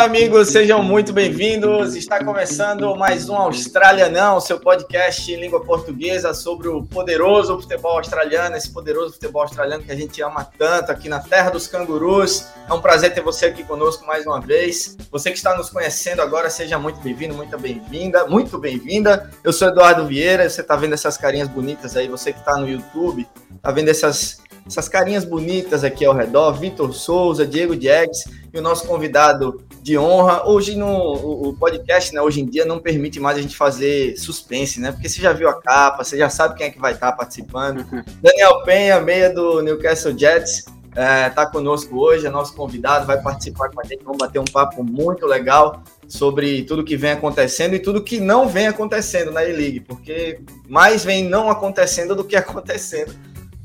Amigos, sejam muito bem-vindos. Está começando mais um Austrália Não, seu podcast em língua portuguesa sobre o poderoso futebol australiano, esse poderoso futebol australiano que a gente ama tanto aqui na terra dos cangurus. É um prazer ter você aqui conosco mais uma vez. Você que está nos conhecendo agora, seja muito bem-vindo, muito bem-vinda, muito bem-vinda. Eu sou Eduardo Vieira, você está vendo essas carinhas bonitas aí, você que está no YouTube, está vendo essas essas carinhas bonitas aqui ao redor, Vitor Souza, Diego Diegues e o nosso convidado de honra. Hoje no o, podcast, né, hoje em dia não permite mais a gente fazer suspense, né? Porque você já viu a capa, você já sabe quem é que vai estar participando. Daniel Penha, meia do Newcastle Jets, está é, tá conosco hoje, é nosso convidado, vai participar com a gente, vamos bater um papo muito legal sobre tudo que vem acontecendo e tudo que não vem acontecendo na E-League, porque mais vem não acontecendo do que acontecendo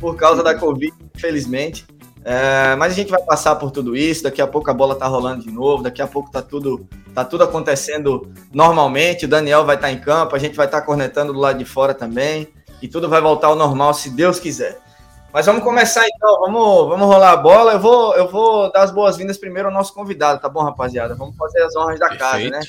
por causa da Covid, infelizmente. É, mas a gente vai passar por tudo isso. Daqui a pouco a bola tá rolando de novo. Daqui a pouco tá tudo, tá tudo acontecendo normalmente. O Daniel vai estar tá em campo, a gente vai estar tá cornetando do lado de fora também. E tudo vai voltar ao normal, se Deus quiser. Mas vamos começar então, vamos, vamos rolar a bola. Eu vou, eu vou dar as boas-vindas primeiro ao nosso convidado, tá bom, rapaziada? Vamos fazer as honras da Perfeito. casa, né?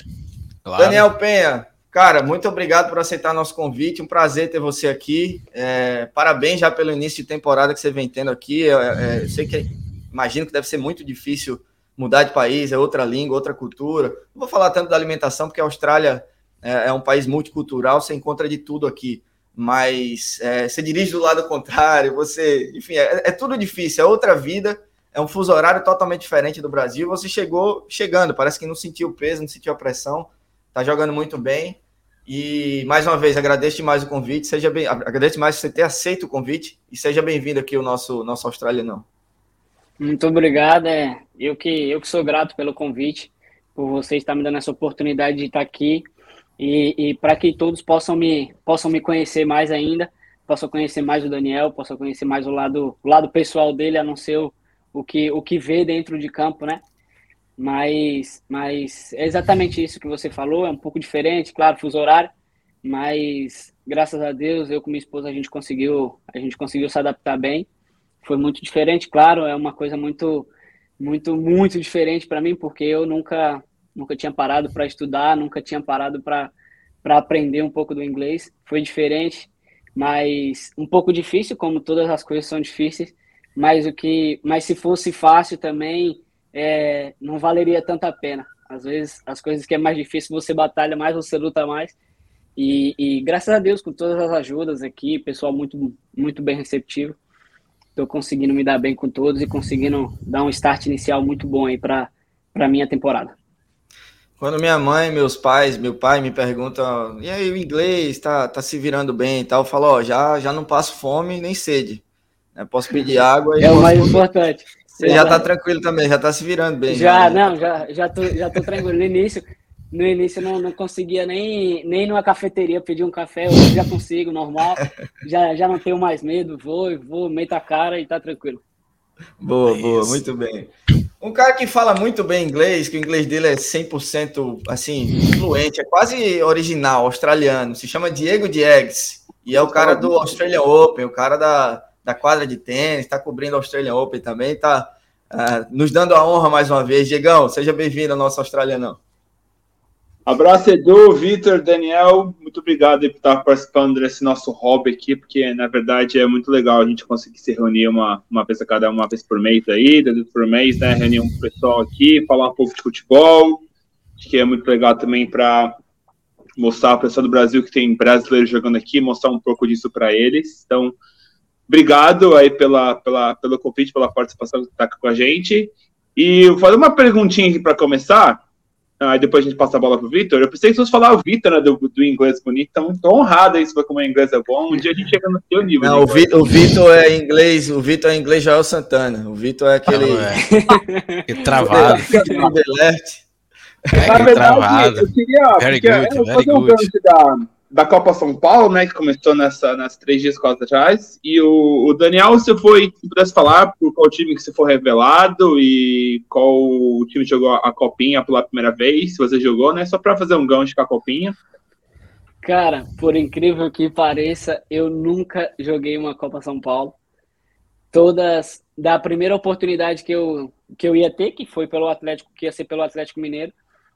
Claro. Daniel Penha, Cara, muito obrigado por aceitar nosso convite. Um prazer ter você aqui. É, parabéns já pelo início de temporada que você vem tendo aqui. É, é, eu sei que imagino que deve ser muito difícil mudar de país, é outra língua, outra cultura. Não vou falar tanto da alimentação, porque a Austrália é, é um país multicultural, você encontra de tudo aqui. Mas é, você dirige do lado contrário, você. Enfim, é, é tudo difícil, é outra vida é um fuso horário totalmente diferente do Brasil. Você chegou chegando, parece que não sentiu o peso, não sentiu a pressão, tá jogando muito bem. E mais uma vez agradeço demais o convite, seja bem, agradeço demais você ter aceito o convite e seja bem-vindo aqui ao nosso nosso Australianão. Muito obrigado, é, eu que eu que sou grato pelo convite, por você estar me dando essa oportunidade de estar aqui e, e para que todos possam me possam me conhecer mais ainda, possam conhecer mais o Daniel, possam conhecer mais o lado o lado pessoal dele, a não ser o, o que o que vê dentro de campo, né? Mas, mas é exatamente isso que você falou, é um pouco diferente, claro, fuso horário, mas graças a Deus, eu com minha esposa, a gente conseguiu, a gente conseguiu se adaptar bem. Foi muito diferente, claro, é uma coisa muito, muito, muito diferente para mim, porque eu nunca, nunca tinha parado para estudar, nunca tinha parado para para aprender um pouco do inglês. Foi diferente, mas um pouco difícil, como todas as coisas são difíceis. Mas o que, mas se fosse fácil também, é, não valeria tanta pena. Às vezes, as coisas que é mais difícil, você batalha mais, você luta mais. E, e graças a Deus, com todas as ajudas aqui, pessoal muito, muito bem receptivo, estou conseguindo me dar bem com todos e conseguindo dar um start inicial muito bom aí para a minha temporada. Quando minha mãe, meus pais, meu pai me perguntam, e aí o inglês tá, tá se virando bem e tal, eu falo, ó, já, já não passo fome nem sede. Né? Posso pedir água. é o mais importante. Você já tá tranquilo também, já tá se virando bem. Já, né? não, já, já, tô, já tô tranquilo. No início, no início não, não conseguia nem, nem numa cafeteria pedir um café, hoje já consigo, normal. Já, já não tenho mais medo, vou, vou, meto a cara e tá tranquilo. Boa, é boa, muito bem. Um cara que fala muito bem inglês, que o inglês dele é 100% assim, fluente, é quase original, australiano, se chama Diego Diegues, e é o cara do Australian Open, o cara da, da quadra de tênis, está cobrindo a Australian Open também, está uh, é, nos dando a honra mais uma vez. Diegão, seja bem-vindo ao nosso Australianão. Abraço, Edu, Vitor, Daniel, muito obrigado por estar participando desse nosso hobby aqui, porque na verdade é muito legal a gente conseguir se reunir uma, uma vez a cada uma vez por mês aí, duas vezes por mês, né? Reunir um pessoal aqui, falar um pouco de futebol. Acho que é muito legal também para mostrar ao pessoal do Brasil que tem brasileiros jogando aqui, mostrar um pouco disso para eles. Então, Obrigado aí pela, pela, pelo convite, pela participação que está com a gente. E vou fazer uma perguntinha aqui para começar. Aí depois a gente passa a bola pro Vitor. Eu pensei que fosse falar o Vitor, né, do, do inglês bonito. Tá muito honrado aí, se como o inglês é bom. Um dia a gente chega no seu nível. Não, o, Vitor é inglês, o Vitor é inglês Joel Santana. O Vitor é aquele. Ah, é. que travado. é, Na verdade, travado. eu queria. Very porque, good, eu fazer um gancho da da Copa São Paulo, né, que começou nessa, nas três dias quase atrás. E o, o, Daniel, você foi, se pudesse falar por qual time que você for revelado e qual time jogou a Copinha pela primeira vez, se você jogou, né, só para fazer um gancho com a Copinha. Cara, por incrível que pareça, eu nunca joguei uma Copa São Paulo. Todas, da primeira oportunidade que eu, que eu ia ter, que foi pelo Atlético, que ia ser pelo Atlético Mineiro,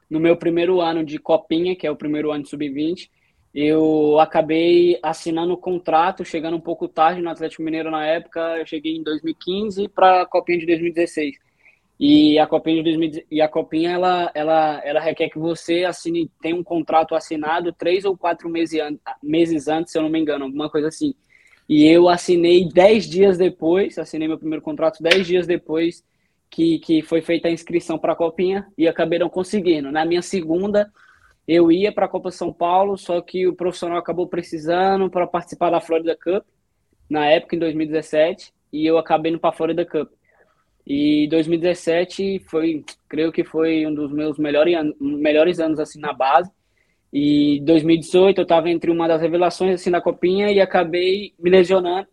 no meu primeiro ano de Copinha, que é o primeiro ano de Sub-20, eu acabei assinando o contrato, chegando um pouco tarde no Atlético Mineiro na época, eu cheguei em 2015 para a Copinha de 2016. E a Copinha de 2000, e a Copinha ela, ela, ela requer que você assine, tenha um contrato assinado três ou quatro meses, meses antes, se eu não me engano, alguma coisa assim. E eu assinei dez dias depois, assinei meu primeiro contrato dez dias depois que, que foi feita a inscrição para a Copinha e acabei não conseguindo. Na minha segunda, eu ia para a Copa São Paulo, só que o profissional acabou precisando para participar da Florida Cup, na época, em 2017, e eu acabei indo para a Florida Cup. E 2017 foi, creio que foi um dos meus melhores, melhores anos assim na base. E 2018 eu estava entre uma das revelações assim da copinha e acabei me lesionando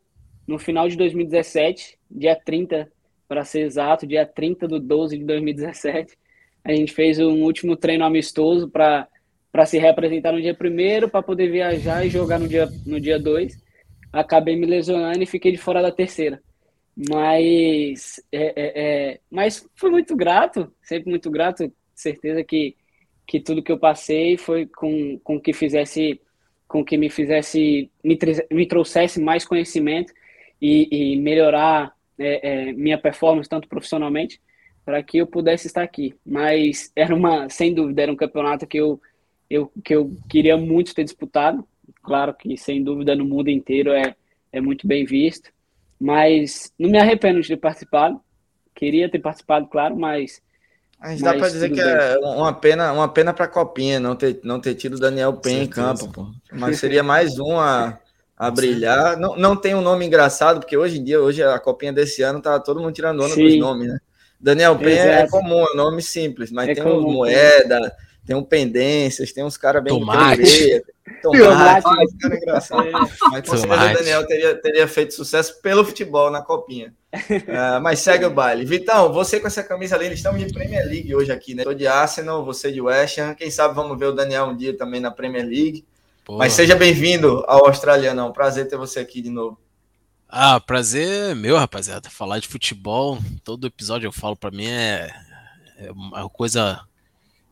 no final de 2017, dia 30, para ser exato, dia 30 do 12 de 2017. A gente fez um último treino amistoso para para se representar no dia primeiro, para poder viajar e jogar no dia no dia 2. Acabei me lesionando e fiquei de fora da terceira. Mas, é, é, é, mas fui muito grato, sempre muito grato, certeza que, que tudo que eu passei foi com, com que fizesse, com que me fizesse, me, me trouxesse mais conhecimento e, e melhorar é, é, minha performance, tanto profissionalmente, para que eu pudesse estar aqui. Mas era uma, sem dúvida, era um campeonato que eu, eu, que eu queria muito ter disputado. Claro que, sem dúvida, no mundo inteiro é, é muito bem visto. Mas não me arrependo de ter participado. Queria ter participado, claro, mas. A gente dá para dizer que bem. é uma pena, uma pena para a Copinha não ter, não ter tido Daniel Pen em campo, pô. Mas seria mais um a, a brilhar. Não, não tem um nome engraçado, porque hoje em dia, hoje a Copinha desse ano, tá todo mundo tirando onda dos nomes, né? Daniel Pen é comum, é um nome simples, mas é tem comum, moeda, tem um pendências, tem uns caras bem Tomate. Tomate, Tomate. cara engraçado. É. Mas com certeza o Daniel teria, teria feito sucesso pelo futebol na copinha. Uh, mas segue o baile. Vitão, você com essa camisa linda, estamos de Premier League hoje aqui, né? Estou de Arsenal, você de West Ham. Quem sabe vamos ver o Daniel um dia também na Premier League. Porra. Mas seja bem-vindo ao Australiano. É um prazer ter você aqui de novo. Ah, prazer meu, rapaziada. Falar de futebol, todo episódio eu falo para mim é, é uma coisa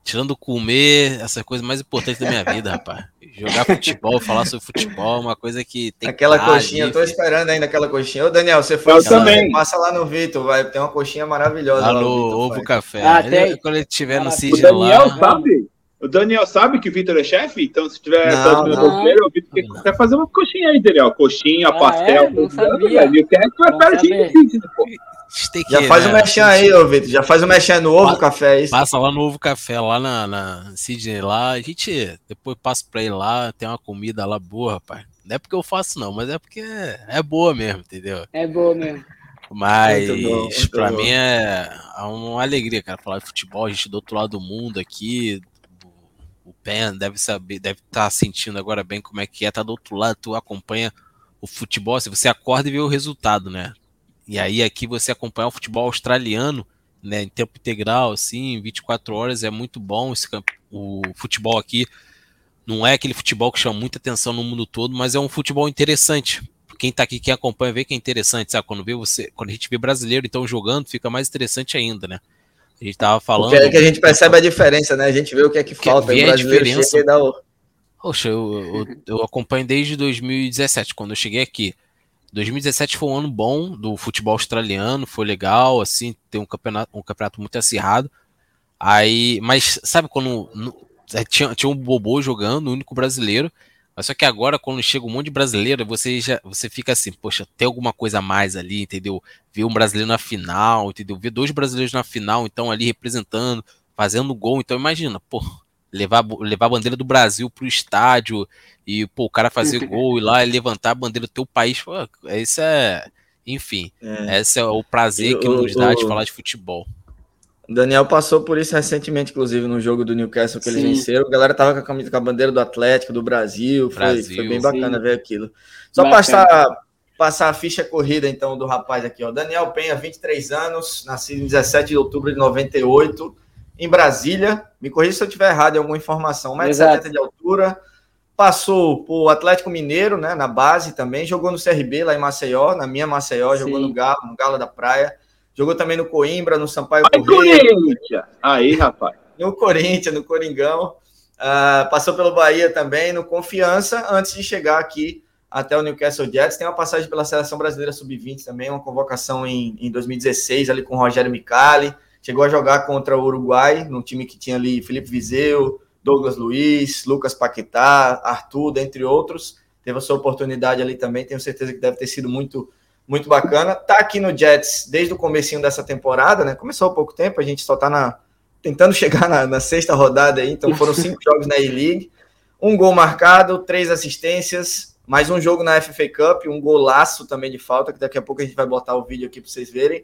tirando comer, essa coisa mais importante da minha vida, rapaz. Jogar futebol, falar sobre futebol, é uma coisa que tem Aquela coxinha, ali, eu tô esperando ainda aquela coxinha. Ô, Daniel, você foi eu também. passa lá no Vitor, vai ter uma coxinha maravilhosa. Lá no Ovo faz. Café. Ah, ele, quando ele estiver no Cid lá. Daniel sabe? O Daniel sabe que o Vitor é chefe? Então, se tiver não, não. o Vitor quer fazer uma coxinha aí, Daniel. Coxinha, ah, pastel. É? Não sabia. Ele quer que vai pertinho já faz o né? mexer aí, ô Vitor. Já faz o mexer no ovo café. É isso? Passa lá no ovo café, lá na, na Sidney, lá. A gente depois passa pra ir lá, tem uma comida lá boa, rapaz. Não é porque eu faço, não, mas é porque é, é boa mesmo, entendeu? É boa mesmo. Mas para mim é, é uma alegria, cara, falar de futebol. A gente do outro lado do mundo aqui, o Pen deve saber, deve estar tá sentindo agora bem como é que é, tá do outro lado, tu acompanha o futebol, se você acorda e vê o resultado, né? E aí aqui você acompanhar o futebol australiano, né, em tempo integral, assim, 24 horas, é muito bom esse o futebol aqui. Não é aquele futebol que chama muita atenção no mundo todo, mas é um futebol interessante. Quem tá aqui, quem acompanha, vê que é interessante, sabe? Quando vê você, quando a gente vê brasileiro então jogando, fica mais interessante ainda, né? A gente tava falando. Porque é que a gente percebe a diferença, né? A gente vê o que é que falta. Vê o brasileiro a diferença. chega e dá o... Poxa, eu, eu, eu acompanho desde 2017, quando eu cheguei aqui. 2017 foi um ano bom do futebol australiano, foi legal, assim, tem um campeonato, um campeonato muito acirrado. Aí, mas sabe quando é, tinha, tinha um Bobô jogando, o único brasileiro, mas só que agora, quando chega um monte de brasileiro, você já você fica assim, poxa, tem alguma coisa a mais ali, entendeu? Ver um brasileiro na final, entendeu? Ver dois brasileiros na final, então ali representando, fazendo gol. Então imagina, pô, levar, levar a bandeira do Brasil pro estádio e, pô, o cara fazer gol e lá e levantar a bandeira do teu país, pô, isso é. Enfim, é. esse é o prazer que nos dá de falar de futebol. O Daniel passou por isso recentemente, inclusive, no jogo do Newcastle que Sim. eles venceram. A galera tava com a, camisa, com a bandeira do Atlético, do Brasil. Foi, Brasil, foi bem bacana Sim. ver aquilo. Só bacana. passar, passar a ficha corrida, então, do rapaz aqui, ó. Daniel Penha, 23 anos, nascido em 17 de outubro de 98 em Brasília. Me corrija se eu estiver errado em alguma informação. 1,70m de altura, passou por Atlético Mineiro, né, na base também, jogou no CRB lá em Maceió, na minha Maceió, Sim. jogou no Galo, no Galo da Praia, jogou também no Coimbra, no Sampaio Correia. Aí, rapaz. No Corinthians, no Coringão. Uh, passou pelo Bahia também, no Confiança, antes de chegar aqui até o Newcastle Jets. Tem uma passagem pela Seleção Brasileira Sub-20 também, uma convocação em, em 2016 ali com o Rogério Micali. Chegou a jogar contra o Uruguai, num time que tinha ali Felipe Vizeu, Douglas Luiz, Lucas Paquetá, Arthur, dentre outros. Teve a sua oportunidade ali também, tenho certeza que deve ter sido muito muito bacana. Tá aqui no Jets desde o comecinho dessa temporada, né? Começou há pouco tempo, a gente só tá na, tentando chegar na, na sexta rodada aí, então foram cinco jogos na E-League. Um gol marcado, três assistências, mais um jogo na FFA Cup, um golaço também de falta, que daqui a pouco a gente vai botar o vídeo aqui para vocês verem.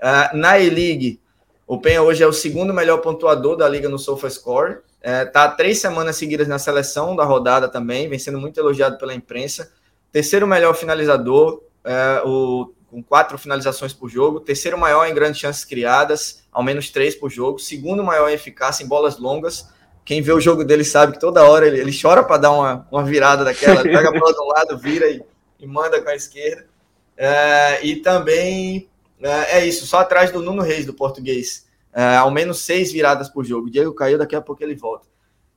Uh, na E-League, o Penha hoje é o segundo melhor pontuador da liga no SofaScore, é, tá três semanas seguidas na seleção da rodada também, vem sendo muito elogiado pela imprensa. Terceiro melhor finalizador, é, o, com quatro finalizações por jogo. Terceiro maior em grandes chances criadas, ao menos três por jogo. Segundo maior em eficácia em bolas longas. Quem vê o jogo dele sabe que toda hora ele, ele chora para dar uma, uma virada daquela. Pega a bola de um lado, vira e, e manda com a esquerda. É, e também é, é, isso, só atrás do Nuno Reis, do português é, ao menos seis viradas por jogo. O Diego caiu, daqui a pouco ele volta.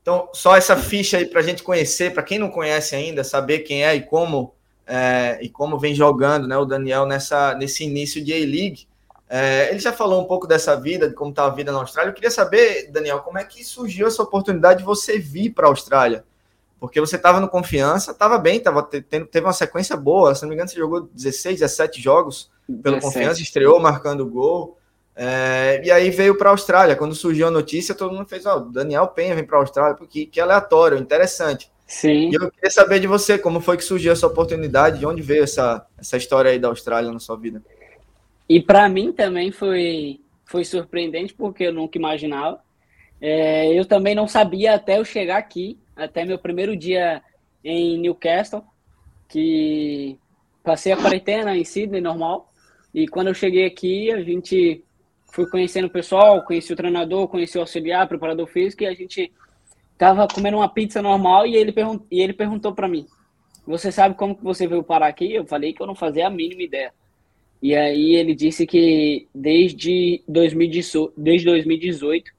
Então, só essa ficha aí para a gente conhecer, para quem não conhece ainda, saber quem é e como é, e como vem jogando, né, o Daniel nessa nesse início de A-League. É, ele já falou um pouco dessa vida, de como está a vida na Austrália. Eu queria saber, Daniel, como é que surgiu essa oportunidade de você vir para a Austrália? Porque você estava no confiança, estava bem, tava tendo, teve uma sequência boa. Se não me engano, você jogou 16, 17 jogos pelo 17. confiança, estreou marcando gol. É, e aí veio para a Austrália. Quando surgiu a notícia, todo mundo fez: Ó, oh, Daniel Penha vem para a Austrália, porque que aleatório, interessante. Sim. E eu queria saber de você como foi que surgiu essa oportunidade, de onde veio essa, essa história aí da Austrália na sua vida. E para mim também foi, foi surpreendente, porque eu nunca imaginava. É, eu também não sabia até eu chegar aqui, até meu primeiro dia em Newcastle, que passei a quarentena em Sydney, normal. E quando eu cheguei aqui, a gente fui conhecendo o pessoal, conheci o treinador, conheci o auxiliar, preparador físico, e a gente tava comendo uma pizza normal e ele, pergun e ele perguntou para mim, você sabe como que você veio parar aqui? Eu falei que eu não fazia a mínima ideia. E aí ele disse que desde 2018, desde 2018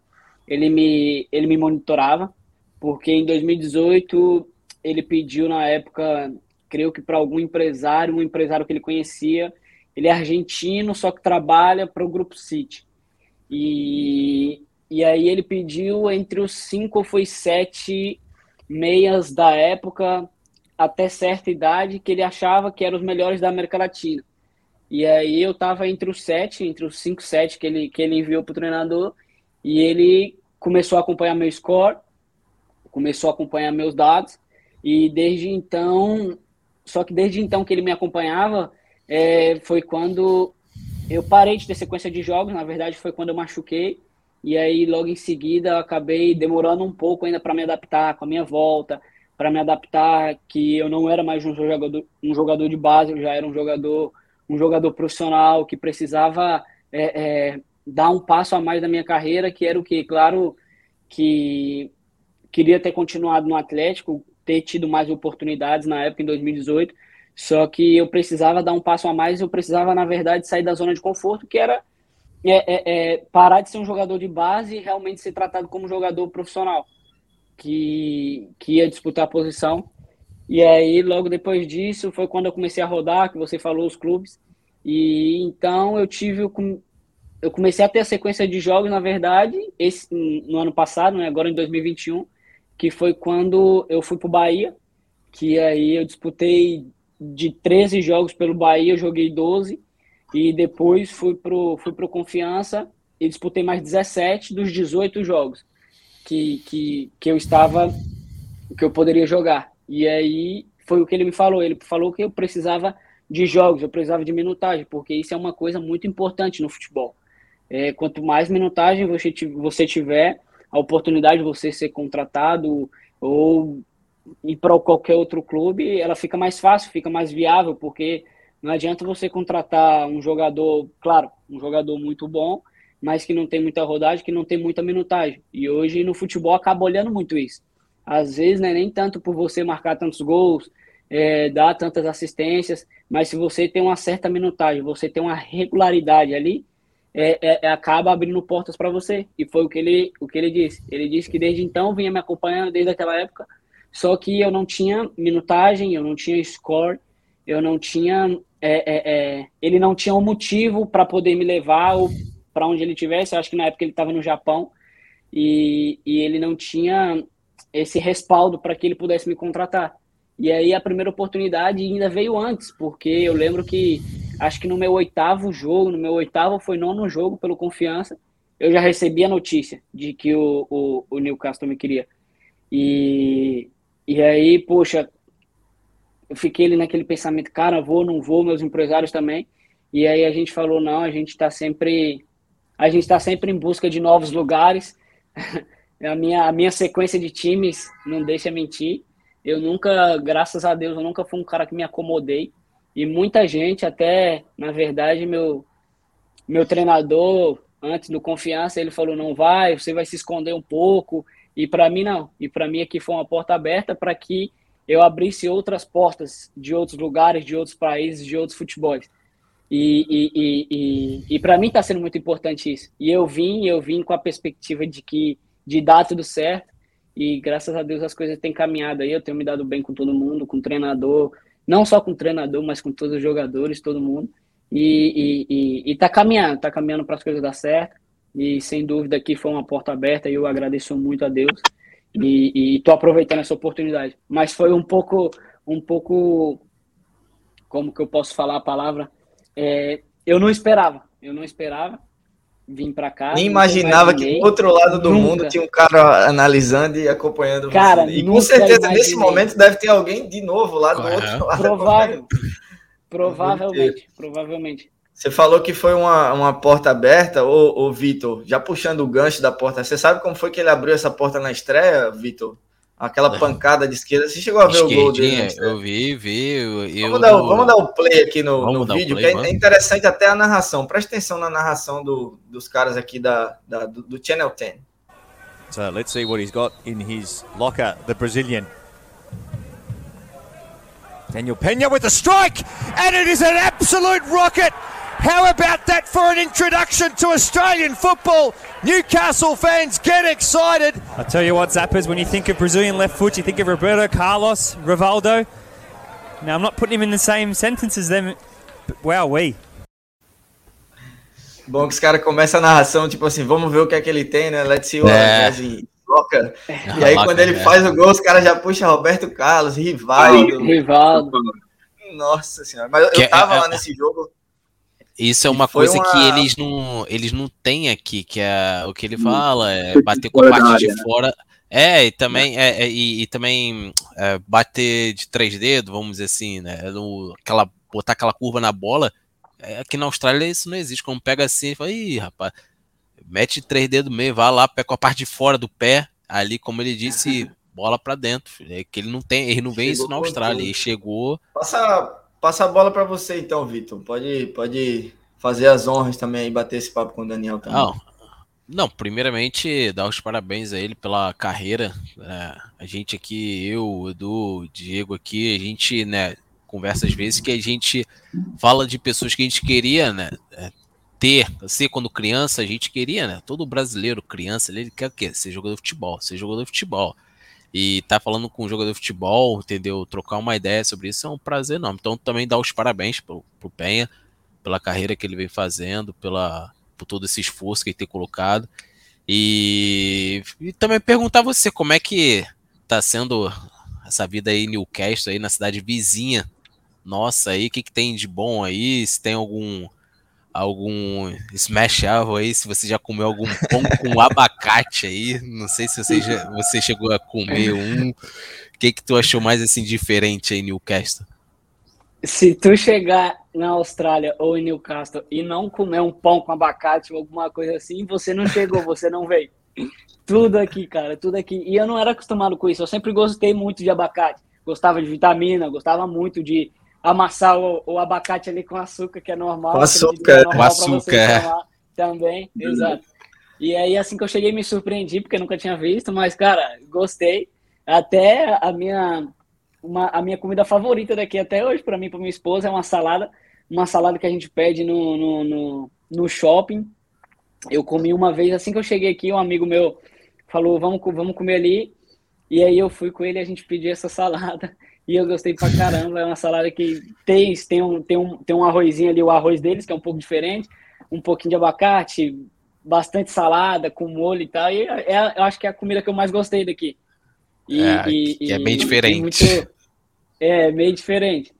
ele me, ele me monitorava, porque em 2018 ele pediu na época, creio que para algum empresário, um empresário que ele conhecia, ele é argentino, só que trabalha para o Grupo City. E, e aí ele pediu entre os cinco ou foi sete meias da época até certa idade que ele achava que eram os melhores da América Latina. E aí eu estava entre os sete, entre os cinco, sete que ele, que ele enviou para o treinador, e ele começou a acompanhar meu score, começou a acompanhar meus dados, e desde então, só que desde então que ele me acompanhava, é, foi quando eu parei de ter sequência de jogos, na verdade foi quando eu machuquei, e aí logo em seguida acabei demorando um pouco ainda para me adaptar com a minha volta, para me adaptar que eu não era mais um jogador, um jogador de base, eu já era um jogador, um jogador profissional que precisava é, é, dar um passo a mais na minha carreira, que era o que, claro, que queria ter continuado no Atlético, ter tido mais oportunidades na época em 2018, só que eu precisava dar um passo a mais, eu precisava, na verdade, sair da zona de conforto, que era é, é, é, parar de ser um jogador de base e realmente ser tratado como jogador profissional, que, que ia disputar a posição. E aí, logo depois disso, foi quando eu comecei a rodar, que você falou, os clubes. E então eu tive eu comecei a ter a sequência de jogos, na verdade, esse, no ano passado, né, agora em 2021, que foi quando eu fui para o Bahia, que aí eu disputei de 13 jogos pelo Bahia, eu joguei 12 e depois fui pro, fui pro Confiança e disputei mais 17 dos 18 jogos que, que, que eu estava, que eu poderia jogar. E aí foi o que ele me falou. Ele falou que eu precisava de jogos, eu precisava de minutagem, porque isso é uma coisa muito importante no futebol. É, quanto mais minutagem você, você tiver, a oportunidade de você ser contratado ou ir para qualquer outro clube, ela fica mais fácil, fica mais viável, porque não adianta você contratar um jogador, claro, um jogador muito bom, mas que não tem muita rodagem, que não tem muita minutagem. E hoje no futebol acaba olhando muito isso. Às vezes, né, nem tanto por você marcar tantos gols, é, dar tantas assistências, mas se você tem uma certa minutagem, você tem uma regularidade ali, é, é, é acaba abrindo portas para você. E foi o que, ele, o que ele disse. Ele disse que desde então vinha me acompanhando, desde aquela época, só que eu não tinha minutagem, eu não tinha score, eu não tinha. É, é, é ele não tinha um motivo para poder me levar para onde ele tivesse. Eu acho que na época ele estava no Japão e, e ele não tinha esse respaldo para que ele pudesse me contratar. E aí a primeira oportunidade ainda veio antes, porque eu lembro que acho que no meu oitavo jogo, no meu oitavo foi nono jogo pelo Confiança, eu já recebi a notícia de que o, o, o Newcastle me queria. E, e aí, poxa, eu fiquei ali naquele pensamento, cara, vou, não vou, meus empresários também. E aí a gente falou, não, a gente está sempre a gente está sempre em busca de novos lugares. a minha a minha sequência de times não deixa mentir. Eu nunca, graças a Deus, eu nunca fui um cara que me acomodei. E muita gente, até, na verdade, meu, meu treinador, antes do confiança, ele falou: não vai, você vai se esconder um pouco. E para mim, não. E para mim, aqui foi uma porta aberta para que eu abrisse outras portas de outros lugares, de outros países, de outros futebols. E, e, e, e, e para mim está sendo muito importante isso. E eu vim, eu vim com a perspectiva de que de dar tudo certo e graças a Deus as coisas têm caminhado aí. Eu tenho me dado bem com todo mundo, com o treinador, não só com o treinador, mas com todos os jogadores, todo mundo. E, e, e, e tá caminhando, tá caminhando para as coisas dar certo. E sem dúvida aqui foi uma porta aberta e eu agradeço muito a Deus. E, estou aproveitando essa oportunidade. Mas foi um pouco, um pouco, como que eu posso falar a palavra? É, eu não esperava, eu não esperava vim para cá. Nem imaginava que do outro lado do nunca. mundo tinha um cara analisando e acompanhando cara, você. E com certeza imaginei. nesse momento deve ter alguém de novo lá do outro lado. Provável. Provavelmente, provavelmente. Você falou que foi uma, uma porta aberta, ô, ô Vitor, já puxando o gancho da porta. Você sabe como foi que ele abriu essa porta na estreia, Vitor? Aquela pancada de esquerda. Você chegou a ver o gol dele? Eu vi, vi. Eu, vamos, dar, vamos dar o play aqui no, no vídeo, play, que é, é, interessante até a narração. Presta atenção na narração do, dos caras aqui da, da do, do, Channel 10. So let's see what he's got in his locker, the Brazilian. Daniel Pena with the strike, and it is an absolute rocket. How about that for an introduction to Australian football? Newcastle fans get excited. I tell you what, Zappers, when you think of Brazilian left foot, you think of Roberto Carlos, Rivaldo. Now, I'm not putting him in the same sentence as them, but wow, we. Bom que os caras começam a narração, tipo assim, vamos ver o que é que ele tem, né? Let's see what é. assim, loca. É. E aí, quando ele é. faz o gol, os caras já puxam Roberto Carlos, Rivaldo. Rivaldo. Nossa senhora, mas eu, eu tava é, lá nesse jogo. Isso é uma coisa uma... que eles não, eles não têm aqui, que é o que ele fala, é bater com a parte de fora. É, e também, é, é e, e, também é, bater de três dedos, vamos dizer assim, né? No, aquela, botar aquela curva na bola. É, aqui na Austrália isso não existe. Como pega assim e fala, ih, rapaz, mete três dedos meio, vai lá, pega com a parte de fora do pé, ali, como ele disse, bola para dentro. É que ele não tem, ele não vê isso na Austrália. Ele chegou. Passa Passa a bola para você então, Vitor. Pode, pode fazer as honras também e bater esse papo com o Daniel também. Não, não primeiramente dar os parabéns a ele pela carreira. É, a gente aqui, eu, Edu, Diego aqui, a gente, né, conversa às vezes que a gente fala de pessoas que a gente queria, né, é, ter, ser quando criança, a gente queria, né, todo brasileiro, criança, ele quer o quê? Ser jogador de futebol, ser jogador de futebol. E tá falando com um jogador de futebol, entendeu? Trocar uma ideia sobre isso é um prazer enorme. Então também dar os parabéns pro, pro Penha, pela carreira que ele vem fazendo, pela, por todo esse esforço que ele tem colocado. E, e também perguntar a você como é que tá sendo essa vida aí em Newcastle, aí na cidade vizinha nossa aí, o que, que tem de bom aí, se tem algum algum smash aí, se você já comeu algum pão com abacate aí, não sei se você, já, você chegou a comer um. O que que tu achou mais assim diferente aí em Newcastle? Se tu chegar na Austrália ou em Newcastle e não comer um pão com abacate ou alguma coisa assim, você não chegou, você não veio. Tudo aqui, cara, tudo aqui. E eu não era acostumado com isso, eu sempre gostei muito de abacate. Gostava de vitamina, gostava muito de amassar o, o, abacate ali com açúcar, que é normal. Com açúcar, é com açúcar. É. Também, exato. E aí, assim que eu cheguei, me surpreendi, porque nunca tinha visto, mas, cara, gostei. até a minha, uma, a minha comida favorita daqui até hoje, para mim, para minha esposa, é uma salada, uma salada que a gente pede no, no, no, no shopping. Eu comi uma vez, assim que eu cheguei aqui, um amigo meu falou, vamos, vamos comer ali. E aí eu fui com ele, a gente pediu essa salada e eu gostei pra caramba. É uma salada que tem, tem, um, tem, um, tem um arrozinho ali, o arroz deles, que é um pouco diferente, um pouquinho de abacate, bastante salada, com molho e tal. E é, eu acho que é a comida que eu mais gostei daqui. E, é, e, é bem diferente. Muito, é, meio diferente.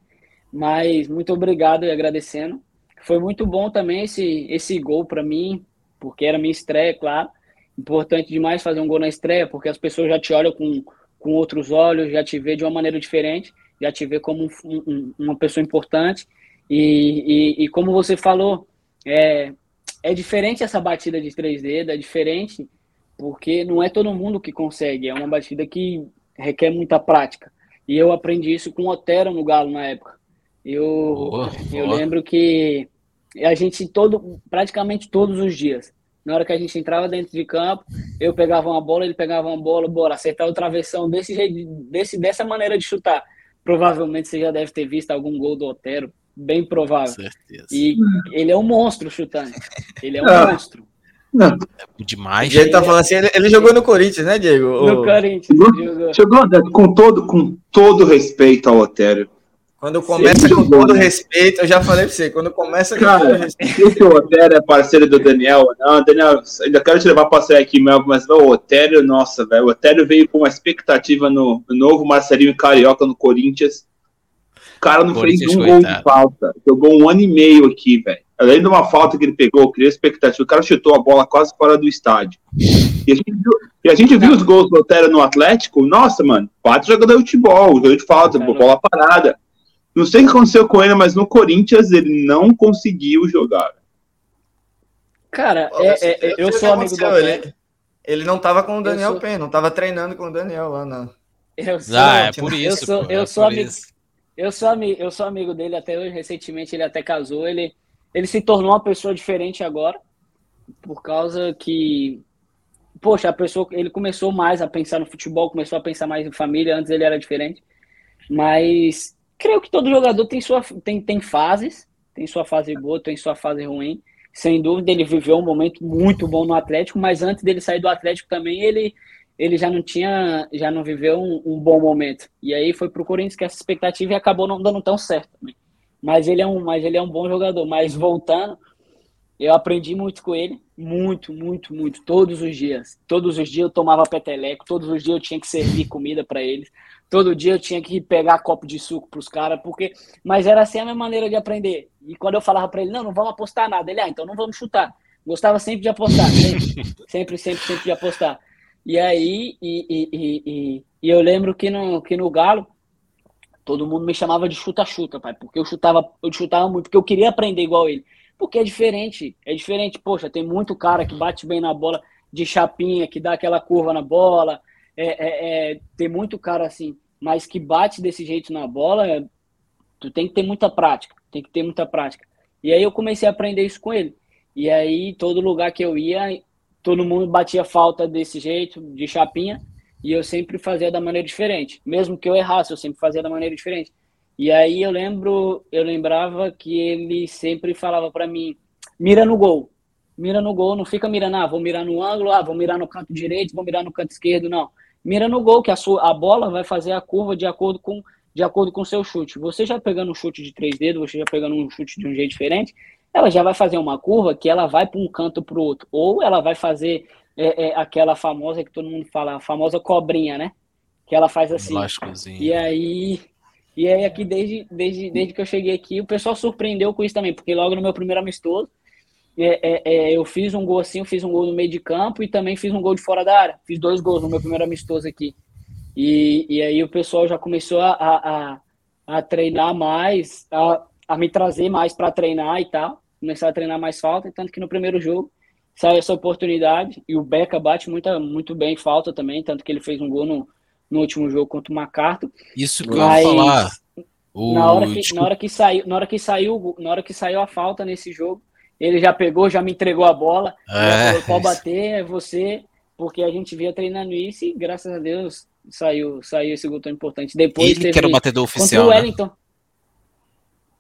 Mas muito obrigado e agradecendo. Foi muito bom também esse, esse gol para mim, porque era minha estreia, claro. Importante demais fazer um gol na estreia, porque as pessoas já te olham com, com outros olhos, já te vê de uma maneira diferente, já te vê como um, um, uma pessoa importante. E, e, e, como você falou, é, é diferente essa batida de três dedos, é diferente porque não é todo mundo que consegue, é uma batida que requer muita prática. E eu aprendi isso com o Otero no Galo na época. Eu, boa, eu boa. lembro que a gente todo, praticamente todos os dias, na hora que a gente entrava dentro de campo, eu pegava uma bola, ele pegava uma bola, bora, acertar o travessão desse jeito, desse, dessa maneira de chutar. Provavelmente você já deve ter visto algum gol do Otero, bem provável. Certeza. E ele é um monstro chutando. Ele é um ah. monstro. Não. É demais. Ele tá falando assim, ele, ele, jogou no Corinthians, né, Diego? No o... Corinthians. Jogou, jogou, com, todo, com todo respeito ao Otero. Quando começa com todo respeito, eu já falei pra você, quando começa com todo respeito. Se o Otero é parceiro do Daniel, não, Daniel, ainda quero te levar pra sair aqui, mas o Otero, nossa, velho, o Otero veio com uma expectativa no, no novo Marcelinho Carioca no Corinthians. O cara não fez um gol de falta. Jogou um ano e meio aqui, velho. Além de uma falta que ele pegou, criou expectativa. O cara chutou a bola quase fora do estádio. E a gente viu, e a gente viu os gols do Otero no Atlético. Nossa, mano, quatro jogadores de futebol, jogo de falta, bola parada. Não sei o que aconteceu com ele, mas no Corinthians ele não conseguiu jogar. Cara, é, é, é, eu sou amigo do ele, ele não tava com o Daniel sou... Pen, não tava treinando com o Daniel lá, não. Eu sou, ah, é por isso. Eu sou, pô, eu, é sou amigo, eu, sou amigo, eu sou amigo dele até hoje. Recentemente ele até casou. Ele, ele se tornou uma pessoa diferente agora, por causa que, poxa, a pessoa, ele começou mais a pensar no futebol, começou a pensar mais em família. Antes ele era diferente, mas creio que todo jogador tem sua tem, tem fases, tem sua fase boa, tem sua fase ruim. Sem dúvida, ele viveu um momento muito bom no Atlético, mas antes dele sair do Atlético também, ele, ele já não tinha, já não viveu um, um bom momento. E aí foi pro Corinthians com essa expectativa e acabou não dando tão certo. Mas ele é um, mas ele é um bom jogador. Mas voltando, eu aprendi muito com ele, muito, muito, muito, todos os dias. Todos os dias eu tomava peteleco, todos os dias eu tinha que servir comida para eles. Todo dia eu tinha que pegar copo de suco para os caras, porque. Mas era assim a minha maneira de aprender. E quando eu falava para ele, não, não vamos apostar nada, ele, ah, então não vamos chutar. Gostava sempre de apostar, sempre, sempre, sempre, sempre de apostar. E aí, e, e, e, e, eu lembro que no, que no Galo, todo mundo me chamava de chuta-chuta, pai, porque eu chutava, eu chutava muito, porque eu queria aprender igual ele. Porque é diferente, é diferente. Poxa, tem muito cara que bate bem na bola de chapinha, que dá aquela curva na bola. É, é, é, tem muito cara assim mas que bate desse jeito na bola, tu tem que ter muita prática, tem que ter muita prática. E aí eu comecei a aprender isso com ele. E aí todo lugar que eu ia, todo mundo batia falta desse jeito, de chapinha, e eu sempre fazia da maneira diferente. Mesmo que eu errasse, eu sempre fazia da maneira diferente. E aí eu lembro, eu lembrava que ele sempre falava para mim: mira no gol. Mira no gol, não fica mirando, ah, vou mirar no ângulo, ah, vou mirar no canto direito, vou mirar no canto esquerdo, não mira no gol, que a, sua, a bola vai fazer a curva de acordo com de acordo com o seu chute. Você já pegando um chute de três dedos, você já pegando um chute de um jeito diferente, ela já vai fazer uma curva que ela vai para um canto para o outro. Ou ela vai fazer é, é, aquela famosa que todo mundo fala, a famosa cobrinha, né? Que ela faz assim. E aí. E aí aqui, desde, desde, desde que eu cheguei aqui, o pessoal surpreendeu com isso também, porque logo no meu primeiro amistoso, é, é, é, eu fiz um gol assim, eu fiz um gol no meio de campo e também fiz um gol de fora da área. Fiz dois gols no meu primeiro amistoso aqui. E, e aí o pessoal já começou a, a, a treinar mais, a, a me trazer mais para treinar e tal. Começar a treinar mais falta, tanto que no primeiro jogo saiu essa oportunidade e o Beca bate muito, muito bem falta também, tanto que ele fez um gol no, no último jogo contra o Macarto. Isso que Mas, eu ia falar. Na hora que, na hora que saiu, na hora que saiu, na hora que saiu a falta nesse jogo, ele já pegou, já me entregou a bola. É, falou, pode bater, é você, porque a gente via treinando isso e graças a Deus saiu, saiu esse gol tão importante. Depois Ele teve, que era o batedor oficial. o né? Wellington. Né?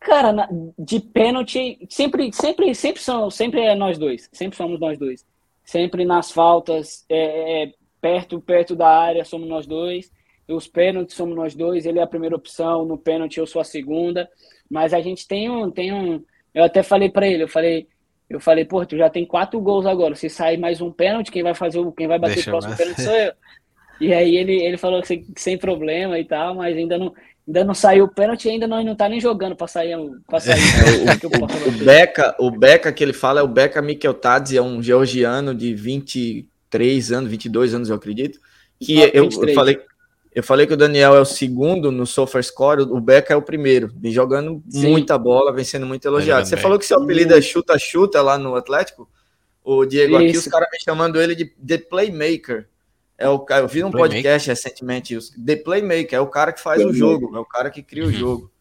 Cara, na, de pênalti, sempre, sempre, sempre são, sempre é nós dois. Sempre somos nós dois. Sempre nas faltas, é, é, perto, perto da área, somos nós dois. Os pênaltis somos nós dois. Ele é a primeira opção. No pênalti eu sou a segunda. Mas a gente tem um, tem um. Eu até falei para ele, eu falei, eu falei, pô, tu já tem quatro gols agora. Se sair mais um pênalti, quem vai fazer o, quem vai bater Deixa o próximo pênalti sou eu. E aí ele, ele falou que sem, sem problema e tal, mas ainda não, ainda não saiu o pênalti ainda nós não tá nem jogando para sair, pra sair é, o, o, Beca, o Beca que ele fala é o Beca Mikeltadze, é um georgiano de 23 anos, 22 anos eu acredito, que eu, eu, falei eu falei que o Daniel é o segundo no SofaScore, o Beca é o primeiro, vem jogando Sim. muita bola, vem sendo muito elogiado. Você falou que seu apelido é chuta-chuta lá no Atlético? O Diego, Isso. aqui os caras me chamando ele de The Playmaker. É o, eu vi um podcast recentemente, The Playmaker, é o cara que faz Playmaker. o jogo, é o cara que cria o uhum. jogo.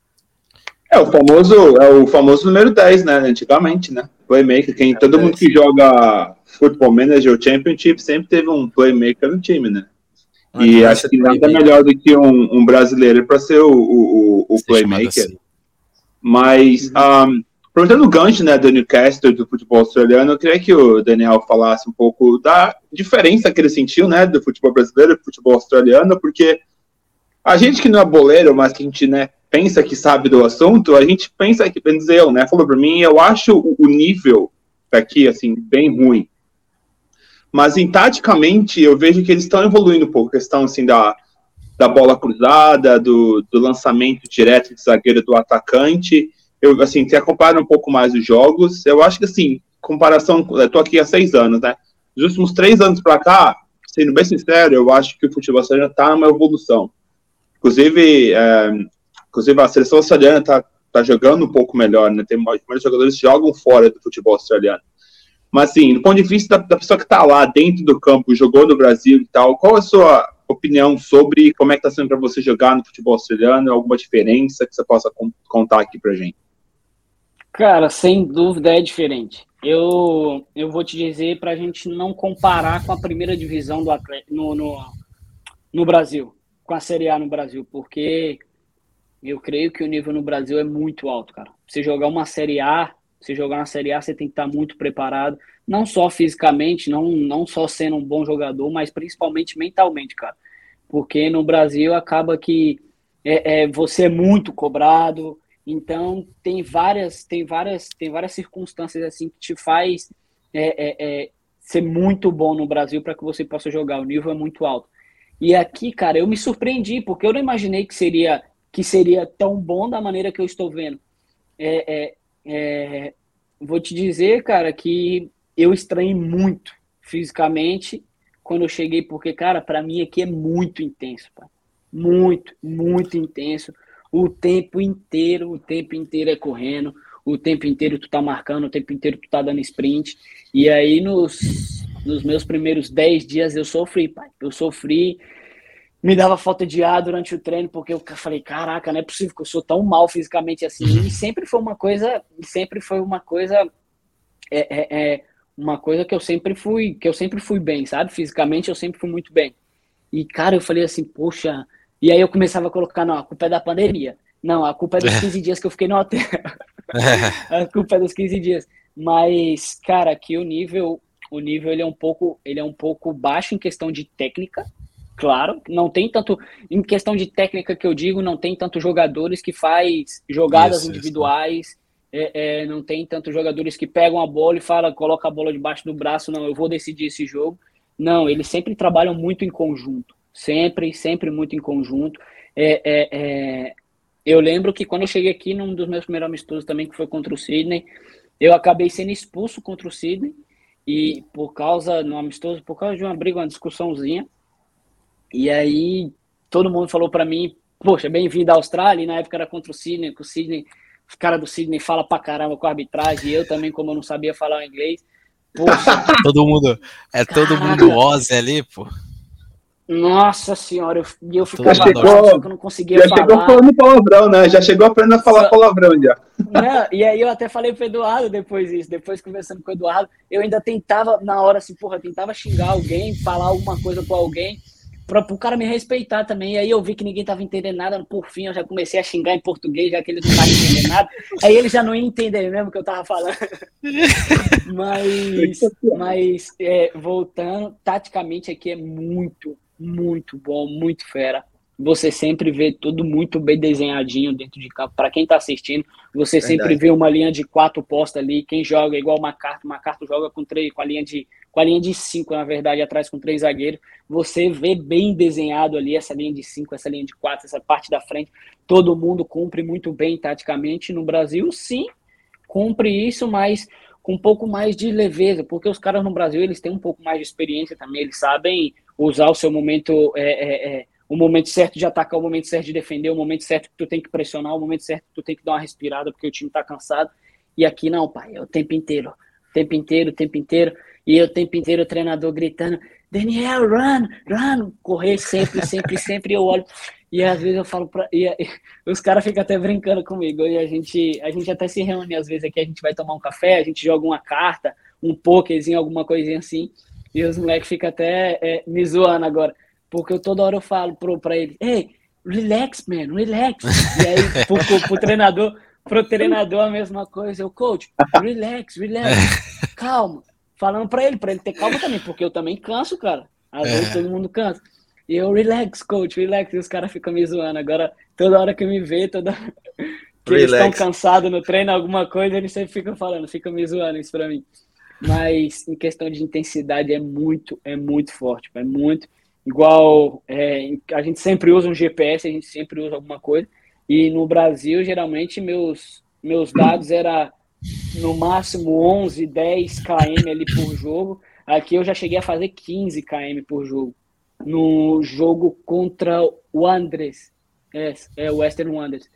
É o famoso, é o famoso número 10, né? Antigamente, né? Playmaker. Quem, é todo 10. mundo que joga Football Manager Championship sempre teve um playmaker no time, né? E acho que nada melhor do que um, um brasileiro para ser o, o, o playmaker. Assim. Mas, uhum. um, aproveitando o gancho né, do Newcastle do futebol australiano, eu queria que o Daniel falasse um pouco da diferença que ele sentiu né, do futebol brasileiro e do futebol australiano, porque a gente que não é boleiro, mas que a gente né, pensa que sabe do assunto, a gente pensa que, bem dizer, eu, né, falou para mim, eu acho o nível aqui, assim, bem ruim. Mas, em taticamente, eu vejo que eles estão evoluindo um pouco. A questão, assim, da, da bola cruzada, do, do lançamento direto de zagueiro do atacante. Eu, assim, se acompanha um pouco mais os jogos, eu acho que, assim, comparação... Eu tô aqui há seis anos, né? Nos últimos três anos para cá, sendo bem sincero, eu acho que o futebol australiano está numa evolução. Inclusive, é, inclusive a seleção australiana está tá jogando um pouco melhor, né? Tem mais jogadores que jogam fora do futebol australiano. Mas, assim, do ponto de vista da, pessoa que está lá dentro do campo, jogou no Brasil e tal, qual a sua opinião sobre como é que está sendo para você jogar no futebol australiano? Alguma diferença que você possa contar aqui para gente? Cara, sem dúvida é diferente. Eu, eu vou te dizer para a gente não comparar com a primeira divisão do no, no, no Brasil, com a Série A no Brasil, porque eu creio que o nível no Brasil é muito alto, cara. Você jogar uma Série A você jogar na Série A, você tem que estar muito preparado, não só fisicamente, não, não só sendo um bom jogador, mas principalmente mentalmente, cara. Porque no Brasil acaba que é, é, você é muito cobrado, então tem várias, tem várias, tem várias circunstâncias assim que te faz é, é, é ser muito bom no Brasil para que você possa jogar. O nível é muito alto. E aqui, cara, eu me surpreendi porque eu não imaginei que seria que seria tão bom da maneira que eu estou vendo. É, é, é, vou te dizer, cara, que eu estranhei muito fisicamente quando eu cheguei, porque, cara, para mim aqui é muito intenso, pá. muito, muito intenso. O tempo inteiro, o tempo inteiro é correndo, o tempo inteiro tu tá marcando, o tempo inteiro tu tá dando sprint. E aí nos, nos meus primeiros 10 dias eu sofri, pai. Eu sofri me dava falta de ar durante o treino, porque eu falei, caraca, não é possível que eu sou tão mal fisicamente assim. E sempre foi uma coisa, sempre foi uma coisa, é, é, é, uma coisa que eu sempre fui, que eu sempre fui bem, sabe? Fisicamente eu sempre fui muito bem. E, cara, eu falei assim, poxa. E aí eu começava a colocar, não, a culpa é da pandemia. Não, a culpa é dos 15 dias que eu fiquei no hotel. a culpa é dos 15 dias. Mas, cara, aqui o nível, o nível ele é um pouco, ele é um pouco baixo em questão de técnica, claro. Não tem tanto, em questão de técnica que eu digo, não tem tanto jogadores que faz jogadas isso, individuais. Isso. É, é, não tem tantos jogadores que pegam a bola e fala, coloca a bola debaixo do braço, não, eu vou decidir esse jogo. Não, eles sempre trabalham muito em conjunto, sempre, sempre muito em conjunto. É, é, é, eu lembro que quando eu cheguei aqui, num dos meus primeiros amistosos também, que foi contra o Sydney, eu acabei sendo expulso contra o Sydney, e por causa, no amistoso, por causa de uma briga, uma discussãozinha, e aí todo mundo falou para mim, poxa, bem-vindo à Austrália, e na época era contra o Sydney, que o Sydney, os caras do Sydney fala pra caramba com a arbitragem, e eu também, como eu não sabia falar inglês. Poxa, todo mundo, é todo mundo Ozzy ali, pô. Nossa senhora, eu, eu ficava já chegou, eu não conseguia já falar. Já chegou falando palavrão, né? Já chegou aprendendo a falar Só... palavrão já. Não, e aí eu até falei pro Eduardo depois disso, depois conversando com o Eduardo, eu ainda tentava, na hora assim, porra, tentava xingar alguém, falar alguma coisa com alguém, para o cara me respeitar também. E aí eu vi que ninguém tava entendendo nada, por fim eu já comecei a xingar em português, já que ele não tava entendendo nada. Aí ele já não ia entender mesmo o que eu tava falando. mas, mas é, voltando, taticamente aqui é muito, muito bom, muito fera. Você sempre vê tudo muito bem desenhadinho dentro de campo. Para quem está assistindo, você Verdade. sempre vê uma linha de quatro postas ali. Quem joga igual uma carta, uma carta joga com três, com a linha de com a linha de cinco, na verdade, atrás com três zagueiros. Você vê bem desenhado ali essa linha de cinco, essa linha de quatro, essa parte da frente. Todo mundo cumpre muito bem taticamente. No Brasil, sim, cumpre isso, mas com um pouco mais de leveza, porque os caras no Brasil eles têm um pouco mais de experiência também, eles sabem usar o seu momento, é, é, é, o momento certo de atacar, o momento certo de defender, o momento certo que tu tem que pressionar, o momento certo que tu tem que dar uma respirada porque o time tá cansado. E aqui não, pai, é o tempo inteiro, o tempo inteiro, o tempo inteiro. E o tempo inteiro o treinador gritando, Daniel, run, run, correr sempre, sempre, sempre. Eu olho, e às vezes eu falo para os caras ficam até brincando comigo. E a gente, a gente até se reúne às vezes aqui, a gente vai tomar um café, a gente joga uma carta, um pokerzinho, alguma coisinha assim. E os moleques ficam até é, me zoando agora. Porque eu toda hora eu falo pro, pra eles, ei, relax, man, relax. E aí, pro, pro, pro treinador, pro treinador a mesma coisa. Eu, coach, relax, relax, calma falando para ele, para ele ter calma também, porque eu também canso, cara. Às é. vezes todo mundo cansa. E eu, relax, coach, relax. E os caras ficam me zoando. Agora, toda hora que me vê, toda que eles estão cansados no treino, alguma coisa, eles sempre ficam falando, ficam me zoando isso pra mim. Mas em questão de intensidade é muito, é muito forte, é muito. Igual é, a gente sempre usa um GPS, a gente sempre usa alguma coisa. E no Brasil, geralmente, meus, meus dados era no máximo 11, 10 km ali por jogo. Aqui eu já cheguei a fazer 15 km por jogo. No jogo contra o Andres, é, é o Western Wanderers.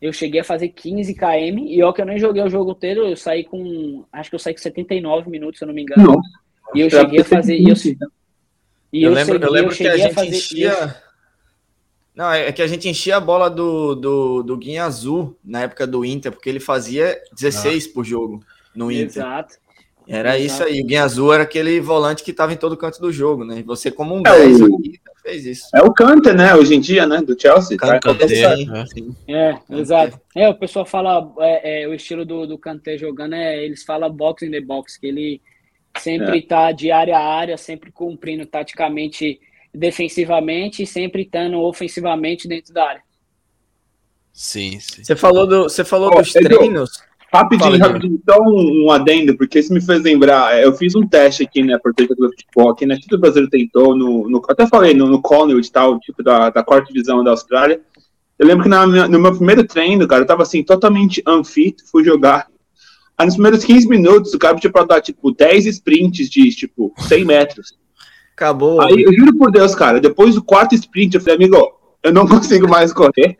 Eu cheguei a fazer 15 km e ó que eu nem joguei o jogo inteiro, eu saí com, acho que eu saí com 79 minutos, se eu não me engano. Não. E eu cheguei a fazer isso. E eu, eu, lembro, eu lembro que a gente a enchia, isso. Não, é que a gente enchia a bola do, do, do Guinha Azul na época do Inter, porque ele fazia 16 ah. por jogo no Inter. Exato. Era Exato. isso aí. O Guinha Azul era aquele volante que estava em todo canto do jogo, né? E você, como um 10 é o... aqui, fez isso. É o Canter, né? Hoje em dia, né? Do Chelsea. Tá? é, exato. É, o pessoal fala, é, é, o estilo do, do Canter jogando é, eles falam box in the box, que ele sempre está é. de área a área, sempre cumprindo taticamente defensivamente e sempre estando ofensivamente dentro da área. Sim, sim. Você falou, do, você falou oh, dos treinos. Rapidinho, Fala, rapidinho, só um, um, adendo, porque isso me fez lembrar. É, eu fiz um teste aqui, né, por ter do futebol, aqui, né? Tudo brasileiro tentou, no, no, até falei, no, no Collingwood e tal, tipo, da, da quarta divisão da Austrália. Eu lembro que na, no meu primeiro treino, cara, eu tava assim, totalmente unfit, fui jogar. Aí nos primeiros 15 minutos, o cara tinha pra dar, tipo, 10 sprints de, tipo, 100 metros. Acabou. Aí, eu juro por Deus, cara, depois do quarto sprint, eu falei, amigo, eu não consigo mais correr.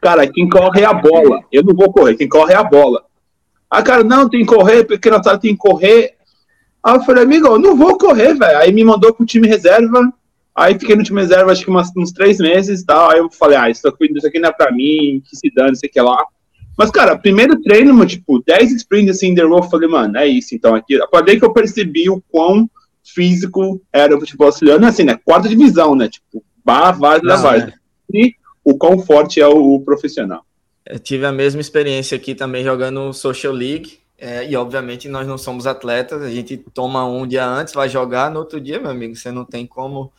Cara, quem corre é a bola. Eu não vou correr, quem corre é a bola. Ah, cara, não, tem que correr, porque na tem que correr. Aí eu falei, amigo, eu não vou correr, velho. Aí me mandou pro time reserva. Aí fiquei no time reserva acho que umas, uns três meses e tal. Aí eu falei, ah, isso aqui, isso aqui não é pra mim, que se dane, sei que lá. Mas, cara, primeiro treino, tipo, 10 sprints assim, the row, eu falei, mano, é isso. Então, aqui, falei que eu percebi o quão físico era o futebol australiano, assim, né? Quarta divisão, né? Tipo, barra, várzea da várzea. E o quão forte é o, o, profissional. Eu tive a mesma experiência aqui também jogando Social League. É, e obviamente nós não somos atletas, a gente toma um dia antes, vai jogar, no outro dia, meu amigo, você não tem como,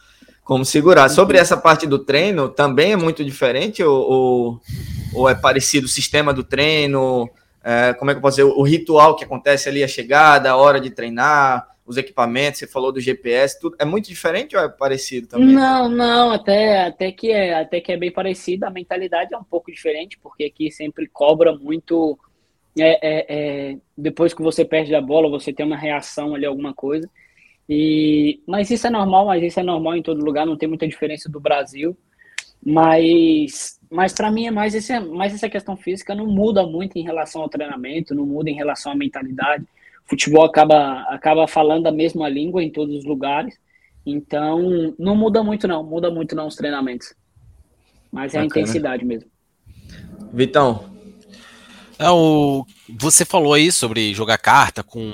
como segurar. Sobre essa parte do treino, também é muito diferente ou, ou, ou é parecido o sistema do treino? É, como é que eu posso dizer? O, o ritual que acontece ali, a chegada, a hora de treinar, os equipamentos, você falou do GPS, tudo é muito diferente ou é parecido também? Não, não, até, até, que é, até que é bem parecido, a mentalidade é um pouco diferente, porque aqui sempre cobra muito. É, é, é, depois que você perde a bola, você tem uma reação ali, alguma coisa. E, mas isso é normal, mas isso é normal em todo lugar, não tem muita diferença do Brasil. Mas, mas para mim é mais, esse, mais essa questão física não muda muito em relação ao treinamento, não muda em relação à mentalidade futebol acaba, acaba falando a mesma língua em todos os lugares. Então, não muda muito não, muda muito não os treinamentos. Mas é Bacana. a intensidade mesmo. Vitão. É, o, você falou aí sobre jogar carta com,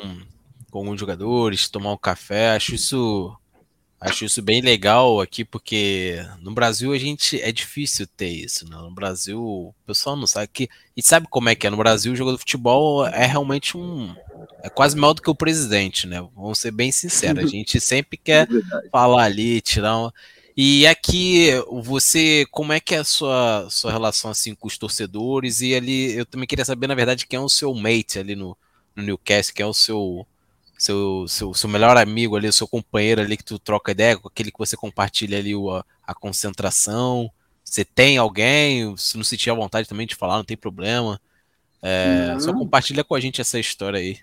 com alguns jogadores, tomar um café. Acho isso Acho isso bem legal aqui, porque no Brasil a gente é difícil ter isso. Né? No Brasil, o pessoal não sabe que. E sabe como é que é? No Brasil, o jogo de futebol é realmente um. É quase maior do que o presidente, né? Vamos ser bem sinceros. A gente sempre quer é falar ali, tirar uma. E aqui, você, como é que é a sua, sua relação assim com os torcedores? E ali, eu também queria saber, na verdade, quem é o seu mate ali no, no Newcastle, quem é o seu seu, seu, seu melhor amigo ali, seu companheiro ali que tu troca ideia, com aquele que você compartilha ali a, a concentração. Você tem alguém, se não sentir a vontade também de falar, não tem problema. É, só compartilha com a gente essa história aí.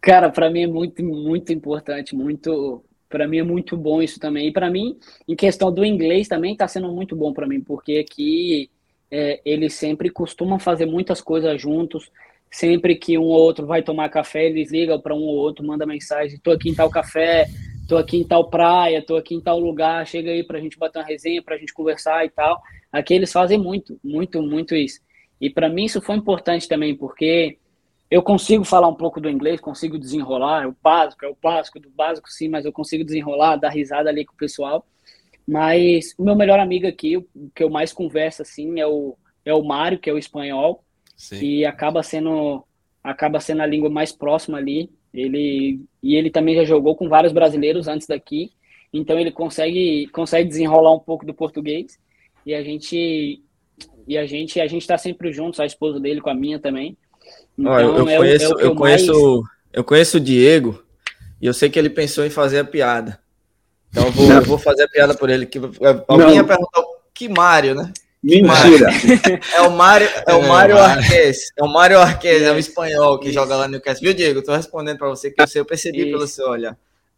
Cara, para mim é muito, muito importante, muito, para mim é muito bom isso também. E para mim, em questão do inglês também está sendo muito bom para mim, porque aqui é, eles sempre costumam fazer muitas coisas juntos. Sempre que um ou outro vai tomar café, eles ligam para um ou outro, manda mensagem: tô aqui em tal café, tô aqui em tal praia, tô aqui em tal lugar, chega aí para a gente bater uma resenha, para a gente conversar e tal. Aqui eles fazem muito, muito, muito isso. E para mim isso foi importante também, porque eu consigo falar um pouco do inglês, consigo desenrolar, é o básico, é o básico do básico sim, mas eu consigo desenrolar, dar risada ali com o pessoal. Mas o meu melhor amigo aqui, o que eu mais converso assim, é o, é o Mário, que é o espanhol. Sim. que acaba sendo acaba sendo a língua mais próxima ali. Ele e ele também já jogou com vários brasileiros antes daqui, então ele consegue consegue desenrolar um pouco do português e a gente e a gente a gente está sempre juntos, a esposa dele com a minha também. Então, eu, é conheço, é eu, conheço mais... eu conheço o Diego e eu sei que ele pensou em fazer a piada. Então eu vou, eu vou fazer a piada por ele. Que, alguém ia perguntar que Mário, né? Mentira. É o Mário, é o é, Mário Arquez. É o Mário Arquez, é um espanhol que Isso. joga lá no Newcastle. Viu, Diego? Tô respondendo para você que eu, sei, eu percebi Isso. pelo seu olhar.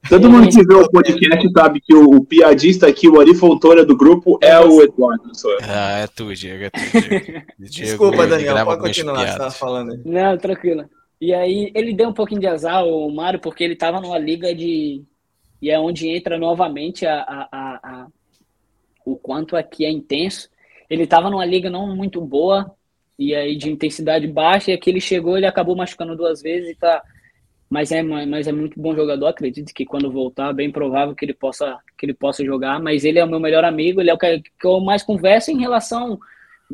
Todo mundo que vê o podcast sabe que o, o piadista aqui, o Ari Fontoura do grupo, é o Eduardo. Ah, é tu, Diego, é tu, Diego. Desculpa, Daniel, pode continuar, você tava falando aí. Não, tranquilo. E aí, ele deu um pouquinho de azar, o Mário, porque ele tava numa liga de... E é onde entra novamente a, a, a, a... o quanto aqui é intenso ele estava numa liga não muito boa e aí de intensidade baixa e aqui ele chegou ele acabou machucando duas vezes e tá. Mas é mas é muito bom jogador acredito que quando voltar bem provável que ele possa que ele possa jogar mas ele é o meu melhor amigo ele é o que, que eu mais converso em relação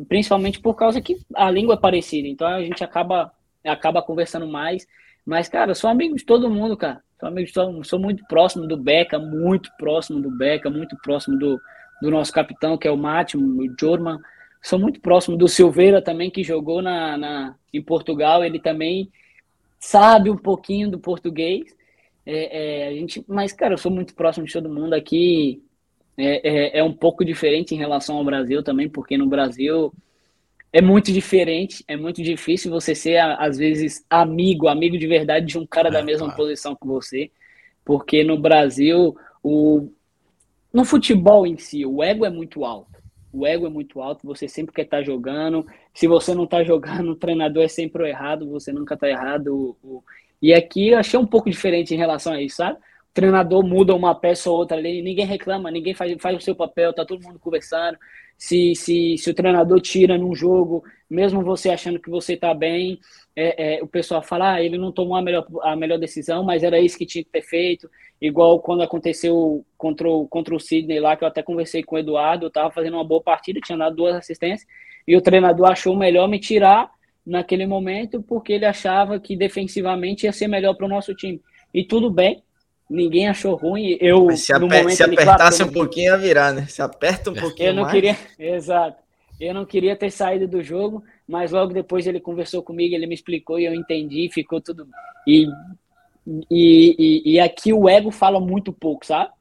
principalmente por causa que a língua é parecida então a gente acaba acaba conversando mais. Mas cara sou amigo de todo mundo cara. Sou amigo todo, sou muito próximo do Beca muito próximo do Beca muito próximo do do nosso capitão, que é o Mátimo, o Jorman. Sou muito próximo do Silveira também, que jogou na, na, em Portugal. Ele também sabe um pouquinho do português. É, é, a gente, mas, cara, eu sou muito próximo de todo mundo aqui. É, é, é, um pouco diferente em relação ao Brasil também, porque no Brasil é muito diferente, é muito difícil você ser, às vezes, amigo, amigo de verdade de um cara da é, mesma claro. posição que você, porque no Brasil o, no futebol em si, o ego é muito alto. O ego é muito alto, você sempre quer estar tá jogando. Se você não está jogando, o treinador é sempre o errado, você nunca está errado. E aqui eu achei um pouco diferente em relação a isso, sabe? O treinador muda uma peça ou outra ali, ninguém reclama, ninguém faz, faz o seu papel, tá todo mundo conversando. Se, se, se o treinador tira num jogo, mesmo você achando que você está bem, é, é, o pessoal fala, ah, ele não tomou a melhor, a melhor decisão, mas era isso que tinha que ter feito. Igual quando aconteceu contra o, contra o Sidney lá, que eu até conversei com o Eduardo, eu estava fazendo uma boa partida, tinha dado duas assistências, e o treinador achou melhor me tirar naquele momento, porque ele achava que defensivamente ia ser melhor para o nosso time. E tudo bem, ninguém achou ruim. Eu, Mas se, aper se apertasse claro, um pouquinho ia virar, né? Se aperta um pouquinho eu não mais. Queria, exato. Eu não queria ter saído do jogo, mas logo depois ele conversou comigo, ele me explicou e eu entendi, ficou tudo. E e, e, e, aqui o ego fala muito pouco, sabe?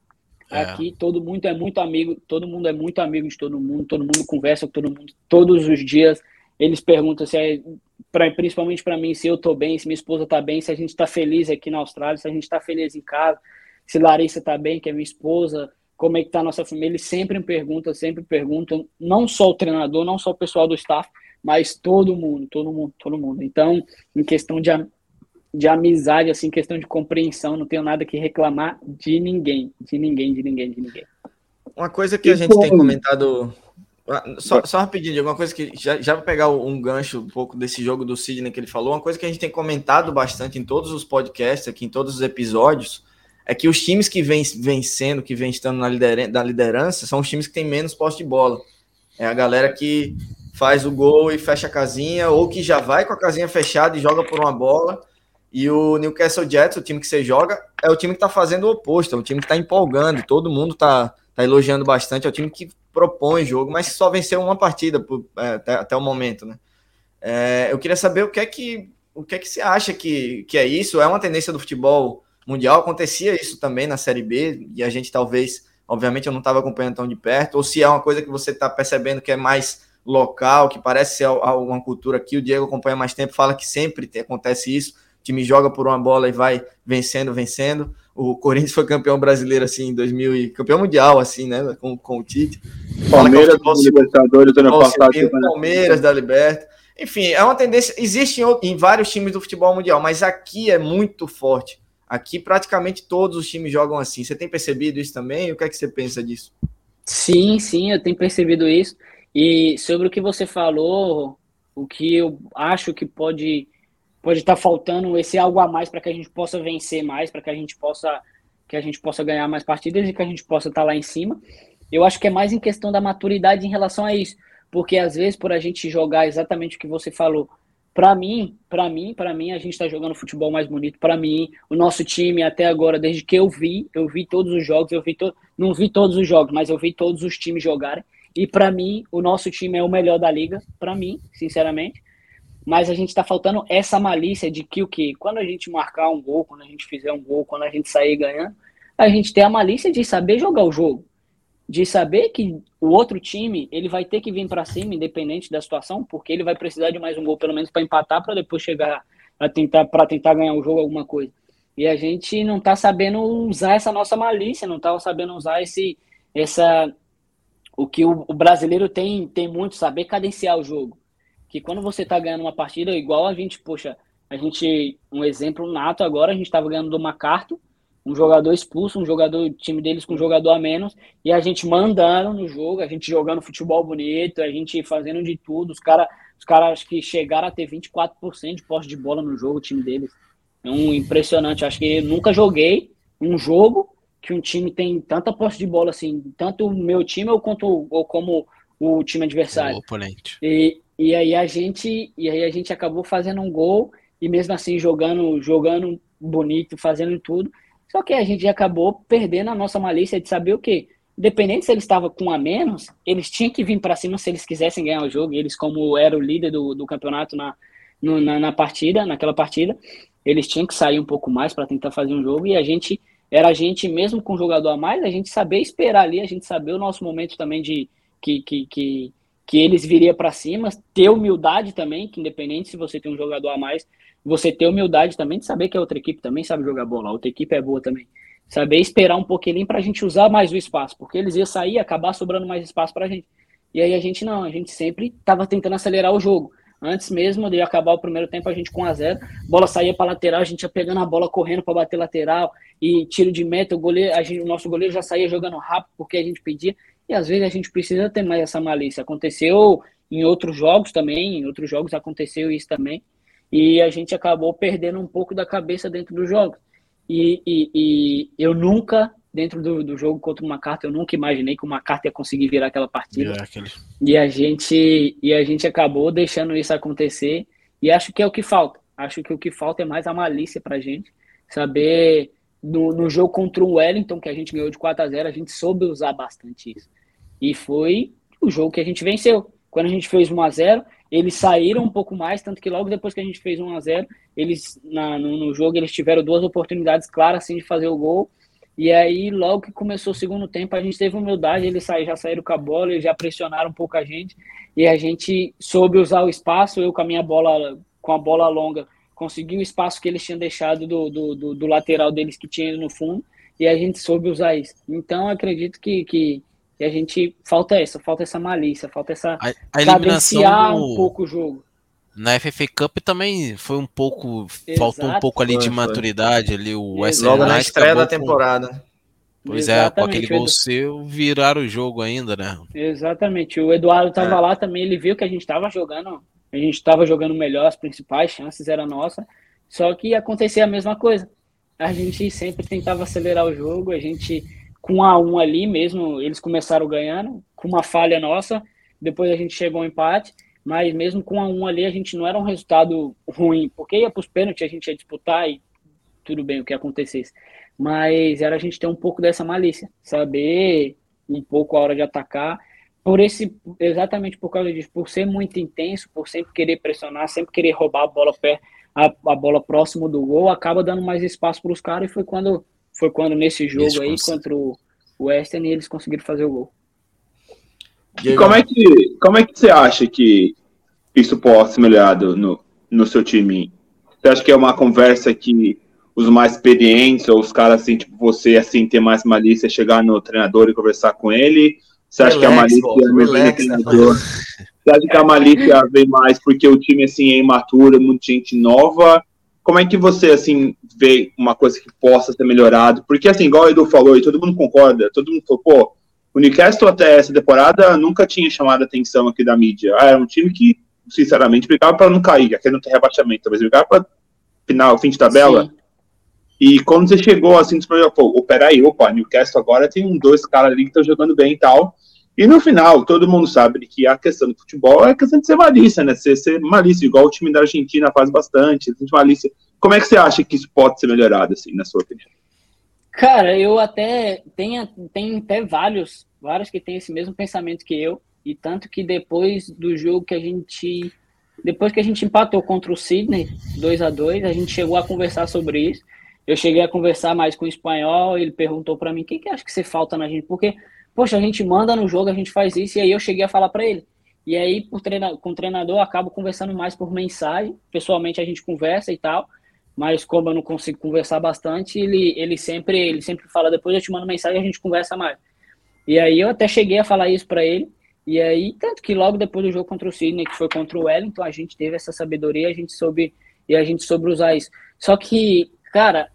É. Aqui todo mundo é muito amigo, todo mundo é muito amigo de todo mundo, todo mundo conversa com todo mundo todos os dias. Eles perguntam se é, pra, principalmente para mim, se eu tô bem, se minha esposa tá bem, se a gente tá feliz aqui na Austrália, se a gente tá feliz em casa, se Larissa tá bem, que é minha esposa, como é que tá a nossa família. Eles sempre me perguntam, sempre perguntam, não só o treinador, não só o pessoal do staff, mas todo mundo, todo mundo, todo mundo. Então, em questão de de amizade, assim, questão de compreensão, não tenho nada que reclamar de ninguém, de ninguém, de ninguém, de ninguém. Uma coisa que a gente tem comentado, ah, só, só rapidinho, alguma coisa que já, já vou pegar um gancho um pouco desse jogo do Sidney que ele falou, uma coisa que a gente tem comentado bastante em todos os podcasts, aqui em todos os episódios, é que os times que vêm vencendo, que vêm estando na liderança, na liderança, são os times que têm menos posse de bola. É a galera que faz o gol e fecha a casinha, ou que já vai com a casinha fechada e joga por uma bola. E o Newcastle Jets, o time que você joga, é o time que está fazendo o oposto, é o time que está empolgando, todo mundo está tá elogiando bastante, é o time que propõe jogo, mas só venceu uma partida por, é, até, até, o momento, né? É, eu queria saber o que é que o que é que você acha que, que é isso? É uma tendência do futebol mundial? Acontecia isso também na Série B e a gente talvez, obviamente, eu não estava acompanhando tão de perto, ou se é uma coisa que você está percebendo que é mais local, que parece ser uma cultura que o Diego acompanha mais tempo, fala que sempre acontece isso, o time joga por uma bola e vai vencendo, vencendo. O Corinthians foi campeão brasileiro assim em 2000 e campeão mundial assim, né, com, com o Tite. Palmeiras da Libertadores ano passado, Palmeiras da Liberta. Enfim, é uma tendência, existe em, em vários times do futebol mundial, mas aqui é muito forte. Aqui praticamente todos os times jogam assim. Você tem percebido isso também? O que é que você pensa disso? Sim, sim, eu tenho percebido isso. E sobre o que você falou, o que eu acho que pode pode estar tá faltando esse algo a mais para que a gente possa vencer mais, para que a gente possa que a gente possa ganhar mais partidas e que a gente possa estar tá lá em cima. Eu acho que é mais em questão da maturidade em relação a isso, porque às vezes por a gente jogar exatamente o que você falou, para mim, para mim, para mim a gente está jogando futebol mais bonito. Para mim, o nosso time até agora, desde que eu vi, eu vi todos os jogos, eu vi to... não vi todos os jogos, mas eu vi todos os times jogarem. E para mim, o nosso time é o melhor da liga, para mim, sinceramente. Mas a gente está faltando essa malícia de que o que quando a gente marcar um gol, quando a gente fizer um gol, quando a gente sair ganhando, a gente tem a malícia de saber jogar o jogo, de saber que o outro time ele vai ter que vir para cima, independente da situação, porque ele vai precisar de mais um gol pelo menos para empatar, para depois chegar para tentar para tentar ganhar o jogo alguma coisa. E a gente não está sabendo usar essa nossa malícia, não está sabendo usar esse essa o que o, o, brasileiro tem, tem muito, saber cadenciar o jogo. Que quando você está ganhando uma partida, igual a gente, poxa, a gente, um exemplo nato agora, a gente estava ganhando do Macarto, um jogador expulso, um jogador, time deles com um jogador a menos, e a gente mandando no jogo, a gente jogando futebol bonito, a gente fazendo de tudo, os caras os cara, acho que chegaram a ter 24% de posse de bola no jogo, o time deles. É um impressionante, acho que nunca joguei um jogo que um time tem tanta posse de bola assim, tanto o meu time ou, quanto, ou como o time adversário. O oponente. E, e aí a gente e aí a gente acabou fazendo um gol e mesmo assim jogando jogando bonito, fazendo tudo. Só que a gente acabou perdendo a nossa malícia de saber o quê? Independente se eles estavam com a menos, eles tinham que vir para cima se eles quisessem ganhar o jogo. Eles, como era o líder do, do campeonato na, no, na, na partida, naquela partida, eles tinham que sair um pouco mais para tentar fazer um jogo e a gente era a gente, mesmo com um jogador a mais, a gente saber esperar ali, a gente saber o nosso momento também de que, que, que, que eles viriam para cima, ter humildade também, que independente se você tem um jogador a mais, você ter humildade também de saber que a outra equipe também sabe jogar bola, a outra equipe é boa também. Saber esperar um pouquinho para a gente usar mais o espaço, porque eles iam sair e acabar sobrando mais espaço para a gente. E aí a gente não, a gente sempre estava tentando acelerar o jogo. Antes mesmo de acabar o primeiro tempo, a gente com a zero, bola saía para lateral, a gente ia pegando a bola correndo para bater lateral e tiro de meta, o goleiro, gente, o nosso goleiro já saía jogando rápido porque a gente pedia. E às vezes a gente precisa ter mais essa malícia. Aconteceu em outros jogos também, em outros jogos aconteceu isso também. E a gente acabou perdendo um pouco da cabeça dentro dos jogos. E, e, e eu nunca dentro do, do jogo contra uma carta, eu nunca imaginei que uma carta ia conseguir virar aquela partida. aquele... E a gente e a gente acabou deixando isso acontecer e acho que é o que falta. Acho que o que falta é mais a malícia pra gente, saber no, no jogo contra o Wellington que a gente ganhou de 4 a 0, a gente soube usar bastante isso. E foi o jogo que a gente venceu. Quando a gente fez 1 a 0, eles saíram um pouco mais, tanto que logo depois que a gente fez 1 a 0, eles na, no, no jogo eles tiveram duas oportunidades claras assim de fazer o gol e aí, logo que começou o segundo tempo, a gente teve humildade, eles já saíram com a bola, eles já pressionaram um pouco a gente, e a gente soube usar o espaço, eu com a minha bola, com a bola longa, consegui o espaço que eles tinham deixado do, do, do, do lateral deles que tinha no fundo, e a gente soube usar isso. Então, acredito que, que, que, a gente, falta essa, falta essa malícia, falta essa, a, a cadenciar um pouco o jogo na FFA Cup também foi um pouco. Exato, faltou um pouco ali foi, de maturidade. Foi. Ali, o West Logo na estreia da temporada. Com, pois Exatamente. é, com aquele gol seu, viraram o jogo ainda, né? Exatamente. O Eduardo estava é. lá também, ele viu que a gente estava jogando. A gente estava jogando melhor, as principais chances eram nossas. Só que acontecia a mesma coisa. a gente sempre tentava acelerar o jogo, a gente com a um ali mesmo, eles começaram ganhando, com uma falha nossa, depois a gente chegou ao empate, mas mesmo com a um ali a gente não era um resultado ruim, porque ia para os pênaltis, a gente ia disputar e tudo bem o que acontecesse. Mas era a gente ter um pouco dessa malícia, saber um pouco a hora de atacar, por esse exatamente por causa disso, por ser muito intenso, por sempre querer pressionar, sempre querer roubar a bola pé, a, a bola próximo do gol, acaba dando mais espaço para os caras e foi quando foi quando nesse jogo aí contra o Western eles conseguiram fazer o gol. E como é que como é que você acha que isso pode ser melhorado no, no seu time? Você acha que é uma conversa que os mais experientes ou os caras assim, tipo você, assim, ter mais malícia, chegar no treinador e conversar com ele? Você acha relax, que a malícia relax, né? Você acha que a malícia vem mais porque o time assim é imaturo, muita gente nova? Como é que você assim vê uma coisa que possa ser melhorado? Porque assim, igual o Edu falou e todo mundo concorda, todo mundo falou, pô, o Newcastle até essa temporada nunca tinha chamado a atenção aqui da mídia. Ah, era um time que, sinceramente, brigava para não cair, aqui não tem rebaixamento, talvez brigava para final, fim de tabela. Sim. E quando você chegou assim, você falou, pô, peraí, opa, Newcastle agora tem um, dois caras ali que estão jogando bem e tal. E no final, todo mundo sabe que a questão do futebol é a questão de ser malícia, né? Ser, ser malícia, igual o time da Argentina faz bastante, malícia. Como é que você acha que isso pode ser melhorado, assim, na sua opinião? Cara, eu até tenho, até vários, vários que têm esse mesmo pensamento que eu, e tanto que depois do jogo que a gente depois que a gente empatou contra o Sydney 2 a 2 a gente chegou a conversar sobre isso eu cheguei a conversar mais com o espanhol, ele perguntou para mim, o que, que acha que você falta na gente? Porque, poxa, a gente manda no jogo, a gente faz isso, e aí eu cheguei a falar para ele. E aí, por treina, com o treinador, eu acabo conversando mais por mensagem, pessoalmente a gente conversa e tal, mas como eu não consigo conversar bastante, ele, ele, sempre, ele sempre fala, depois eu te mando mensagem e a gente conversa mais. E aí eu até cheguei a falar isso para ele, e aí, tanto que logo depois do jogo contra o Sidney, que foi contra o Wellington, a gente teve essa sabedoria, a gente soube, e a gente soube usar isso. Só que, cara,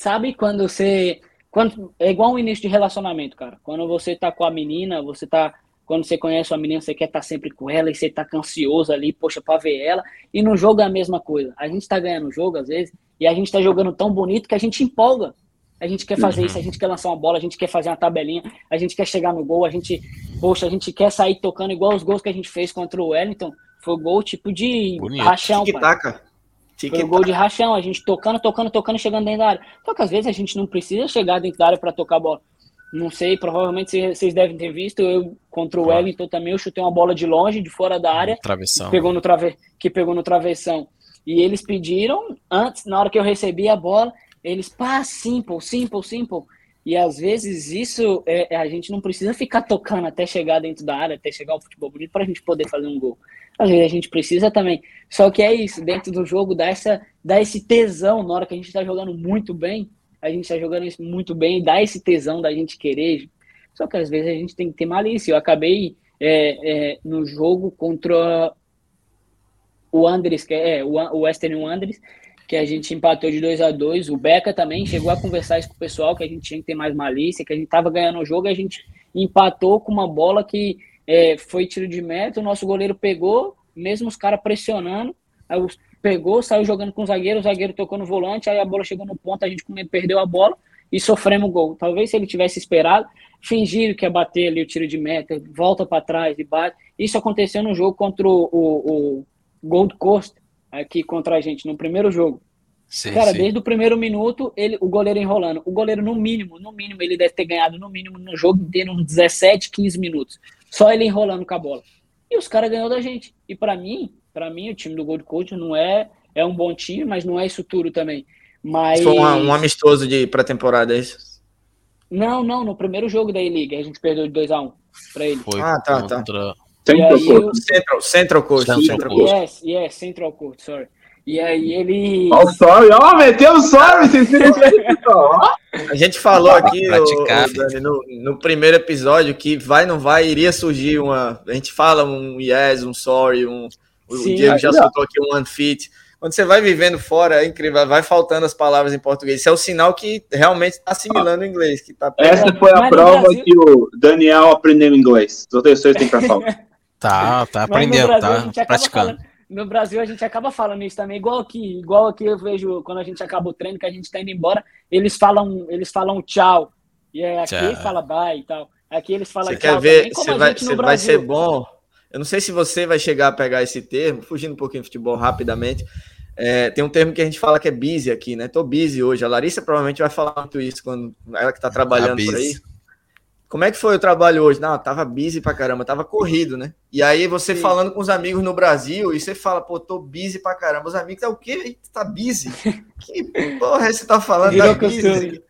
Sabe quando você. Quando, é igual um início de relacionamento, cara. Quando você tá com a menina, você tá. Quando você conhece uma menina, você quer estar tá sempre com ela e você tá ansioso ali, poxa, pra ver ela. E no jogo é a mesma coisa. A gente tá ganhando o jogo, às vezes, e a gente tá jogando tão bonito que a gente empolga. A gente quer fazer uhum. isso, a gente quer lançar uma bola, a gente quer fazer uma tabelinha, a gente quer chegar no gol, a gente, poxa, a gente quer sair tocando igual os gols que a gente fez contra o Wellington. Foi gol tipo de Bonito. rachão. Tic-tac. Foi um gol de rachão, a gente tocando, tocando, tocando, chegando dentro da área. Só que às vezes a gente não precisa chegar dentro da área para tocar a bola. Não sei, provavelmente vocês devem ter visto, eu contra o Wellington também, eu chutei uma bola de longe, de fora da área, travessão. Que pegou no trave, que pegou no travessão. E eles pediram antes, na hora que eu recebi a bola, eles pá, simple, simple, simple. E às vezes isso é, a gente não precisa ficar tocando até chegar dentro da área, até chegar ao futebol bonito para a gente poder fazer um gol. Às vezes a gente precisa também. Só que é isso, dentro do jogo dá, essa, dá esse tesão na hora que a gente está jogando muito bem. A gente está jogando muito bem, dá esse tesão da gente querer. Só que às vezes a gente tem que ter malícia. Eu acabei é, é, no jogo contra o Andres, que é, o Western Wanderers, que a gente empatou de 2 a 2 O Beca também chegou a conversar isso com o pessoal, que a gente tinha que ter mais malícia, que a gente estava ganhando o jogo e a gente empatou com uma bola que é, foi tiro de meta, o nosso goleiro pegou, mesmo os caras pressionando, pegou, saiu jogando com o zagueiro, o zagueiro tocou no volante, aí a bola chegou no ponto, a gente perdeu a bola e sofremos gol. Talvez se ele tivesse esperado, fingir que ia bater ali o tiro de meta, volta para trás e bate. Isso aconteceu no jogo contra o, o, o Gold Coast, aqui contra a gente, no primeiro jogo. Sim, Cara, sim. desde o primeiro minuto, ele, o goleiro enrolando. O goleiro, no mínimo, no mínimo, ele deve ter ganhado, no mínimo, no jogo inteiro, uns 17, 15 minutos. Só ele enrolando com a bola. E os caras ganhou da gente. E para mim, para mim, o time do Gold Coast não é é um bom time, mas não é isso tudo também. Mas foi um, um amistoso de pré-temporada, é isso? Não, não, no primeiro jogo da E-League a gente perdeu de 2 a 1 um para ele. Foi ah, tá, tá. Central, eu... Central, Central Coast. Central Coast. Yes, yes, Central Coast, sorry. E aí ele. Ó, oh, sorry, ó, oh, meteu o sorry, vocês A gente falou aqui o, Dani, no, no, primeiro episódio que vai, não vai, iria surgir uma. A gente fala um yes, um sorry, um. Sim, o Diego já soltou aqui um unfit. Quando você vai vivendo fora, é incrível, vai faltando as palavras em português. Isso é o sinal que realmente está assimilando o inglês. Que tá Essa foi a Mas prova Brasil... que o Daniel aprendeu inglês. As outras pessoas têm para falar. Tá, tá aprendendo, tá praticando. No Brasil a gente acaba falando isso também, igual aqui, igual aqui eu vejo quando a gente acaba o treino, que a gente tá indo embora, eles falam, eles falam tchau. E é, aqui tchau. fala bye e tal. Aqui eles falam você tchau. Quer ver, você vai, você vai ser bom. Eu não sei se você vai chegar a pegar esse termo, fugindo um pouquinho do futebol rapidamente. É, tem um termo que a gente fala que é busy aqui, né? Tô busy hoje. A Larissa provavelmente vai falar muito isso quando ela que tá trabalhando tá por aí. Como é que foi o trabalho hoje? Não, tava busy pra caramba, tava corrido, né? E aí você Sim. falando com os amigos no Brasil, e você fala, pô, tô busy pra caramba. Os amigos, é o quê? Tá busy? que porra é você tá falando? Virou tá busy?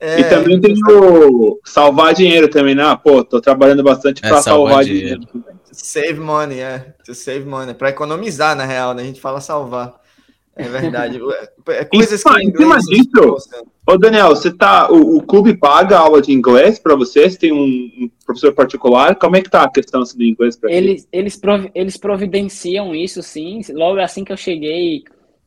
É, e também tem o salvar dinheiro também, né? Ah, pô, tô trabalhando bastante para é, salvar, salvar dinheiro. dinheiro. Save money, é. To save money. Para economizar, na real, né? A gente fala salvar. É verdade. É, é coisas que. Em cima disso, ô Daniel, você tá. O, o clube paga aula de inglês para você? Você tem um, um, professor particular? Como é que tá a questão assim, do inglês para eles, eles, prov, eles providenciam isso, sim. Logo assim que eu cheguei,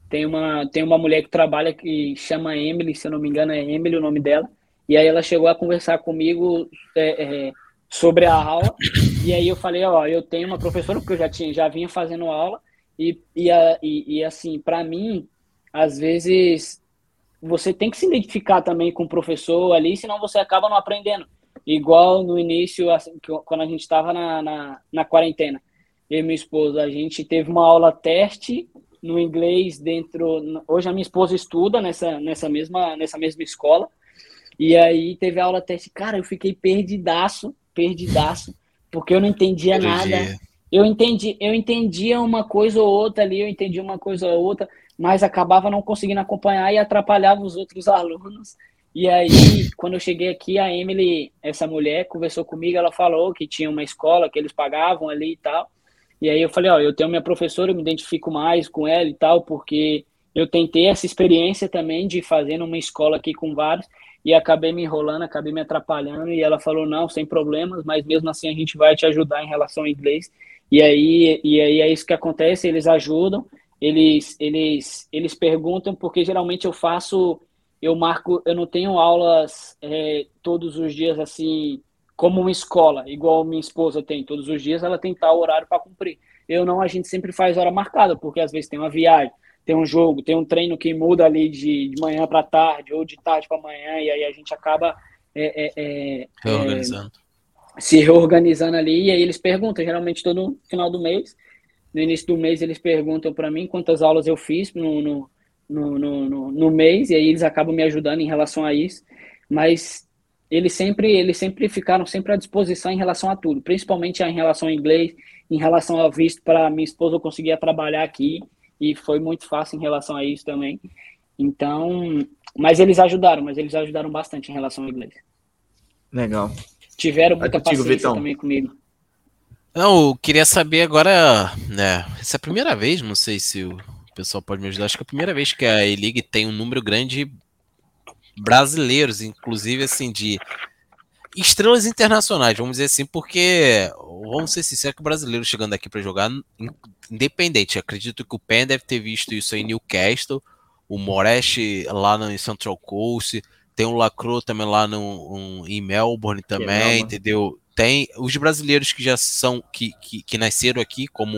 tem uma, tem uma mulher que trabalha que chama Emily, se eu não me engano, é Emily o nome dela. E aí ela chegou a conversar comigo é, é, sobre a aula. E aí eu falei, ó, eu tenho uma professora, porque eu já, tinha, já vinha fazendo aula e, e, e, e assim, para mim, às vezes, você tem que se identificar também com o professor ali, senão você acaba não aprendendo. Igual no início, assim, quando a gente estava na, na, na quarentena. Eu e minha esposa, a gente teve uma aula teste no inglês dentro. Hoje a minha esposa estuda nessa, nessa, mesma, nessa mesma escola. E aí teve a aula teste. Cara, eu fiquei perdidaço, perdidaço, porque eu não entendia nada eu entendi, eu entendia uma coisa ou outra ali, eu entendia uma coisa ou outra, mas acabava não conseguindo acompanhar e atrapalhava os outros alunos. E aí, quando eu cheguei aqui, a Emily, essa mulher, conversou comigo, ela falou que tinha uma escola que eles pagavam ali e tal. E aí eu falei, ó, eu tenho minha professora, eu me identifico mais com ela e tal, porque eu tentei essa experiência também de fazer numa escola aqui com vários e acabei me enrolando, acabei me atrapalhando e ela falou, não, sem problemas, mas mesmo assim a gente vai te ajudar em relação ao inglês. E aí, e aí é isso que acontece, eles ajudam, eles, eles, eles perguntam, porque geralmente eu faço, eu marco, eu não tenho aulas é, todos os dias assim, como uma escola, igual minha esposa tem, todos os dias ela tem tal horário para cumprir. Eu não, a gente sempre faz hora marcada, porque às vezes tem uma viagem, tem um jogo, tem um treino que muda ali de, de manhã para tarde, ou de tarde para manhã, e aí a gente acaba é, é, é, reorganizando se reorganizando ali, e aí eles perguntam, geralmente todo final do mês, no início do mês eles perguntam para mim quantas aulas eu fiz no, no, no, no, no mês, e aí eles acabam me ajudando em relação a isso, mas eles sempre, eles sempre ficaram sempre à disposição em relação a tudo, principalmente em relação ao inglês, em relação ao visto para minha esposa eu conseguia trabalhar aqui, e foi muito fácil em relação a isso também. Então, mas eles ajudaram, mas eles ajudaram bastante em relação ao inglês. Legal tiveram muita contigo, paciência Vitão. também comigo. Não, eu queria saber agora, né? Essa é a primeira vez, não sei se o pessoal pode me ajudar. Acho que é a primeira vez que a E-League tem um número grande de brasileiros, inclusive assim, de estrelas internacionais, vamos dizer assim, porque vamos ser sinceros que o brasileiro chegando aqui para jogar independente. Acredito que o Pen deve ter visto isso em Newcastle, o Moresh lá no Central Coast, tem o Lacro também lá no, um, em Melbourne também, entendeu? Tem os brasileiros que já são, que, que, que nasceram aqui, como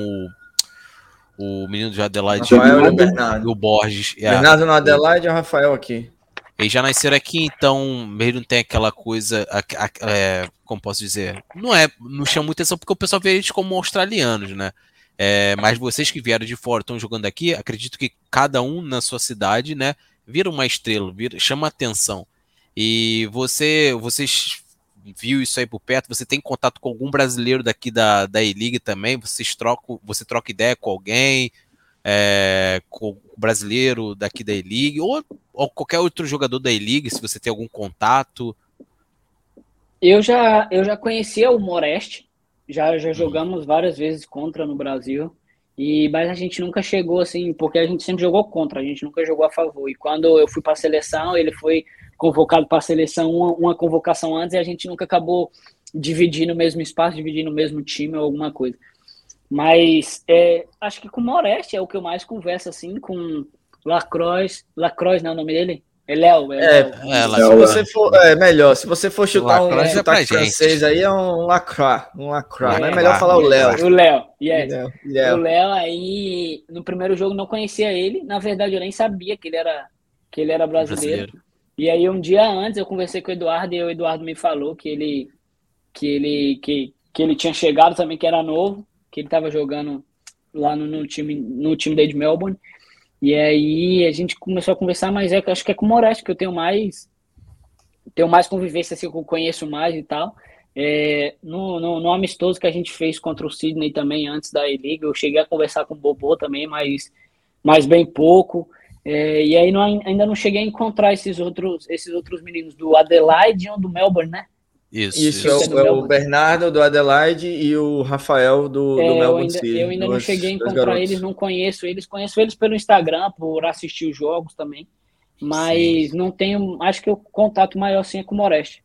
o menino de Adelaide Rafael e o Bernardo. o Borges. É. Bernardo no Adelaide e o Rafael aqui. Eles já nasceram aqui, então mesmo não tem aquela coisa, a, a, é, como posso dizer, não é, não chama muita atenção porque o pessoal vê eles como australianos, né? É, mas vocês que vieram de fora estão jogando aqui, acredito que cada um na sua cidade, né, vira uma estrela, vira, chama atenção. E você, vocês viu isso aí por perto? Você tem contato com algum brasileiro daqui da, da E-League também? Vocês trocam, você troca ideia com alguém? É, com o brasileiro daqui da E-League? Ou, ou qualquer outro jogador da E-League, se você tem algum contato? Eu já, eu já conhecia o Moreste, já, já uhum. jogamos várias vezes contra no Brasil. E, mas a gente nunca chegou assim, porque a gente sempre jogou contra, a gente nunca jogou a favor. E quando eu fui para a seleção, ele foi convocado para a seleção uma, uma, convocação antes e a gente nunca acabou dividindo o mesmo espaço, dividindo o mesmo time ou alguma coisa. Mas é, acho que com o Moreste é o que eu mais converso assim, com Lacroix. Lacroix não é o nome dele? É Léo, é, é, é se você for, é melhor, se você for chutar um é sotaque francês aí é um lacra, um lacra, é, mas é melhor falar o Léo. O Léo, yes. O Léo aí, no primeiro jogo não conhecia ele, na verdade eu nem sabia que ele era, que ele era brasileiro. brasileiro. E aí um dia antes eu conversei com o Eduardo e o Eduardo me falou que ele, que ele, que, que ele tinha chegado também, que era novo, que ele estava jogando lá no, no, time, no time de Melbourne, e aí a gente começou a conversar, mas é, acho que é com o Moraes que eu tenho mais tenho mais convivência, assim, que eu conheço mais e tal. É, no, no, no, amistoso que a gente fez contra o Sydney também, antes da E-Liga, eu cheguei a conversar com o Bobô também, mas, mas bem pouco. É, e aí não, ainda não cheguei a encontrar esses outros, esses outros meninos do Adelaide e um do Melbourne, né? Isso, isso, isso. É, é, o Bernardo do Adelaide e o Rafael do, é, do Melbourne eu ainda, Eu ainda não cheguei a encontrar eles, não conheço eles. Conheço eles pelo Instagram, por assistir os jogos também. Mas sim. não tenho, acho que o contato maior sim é com o Moreste.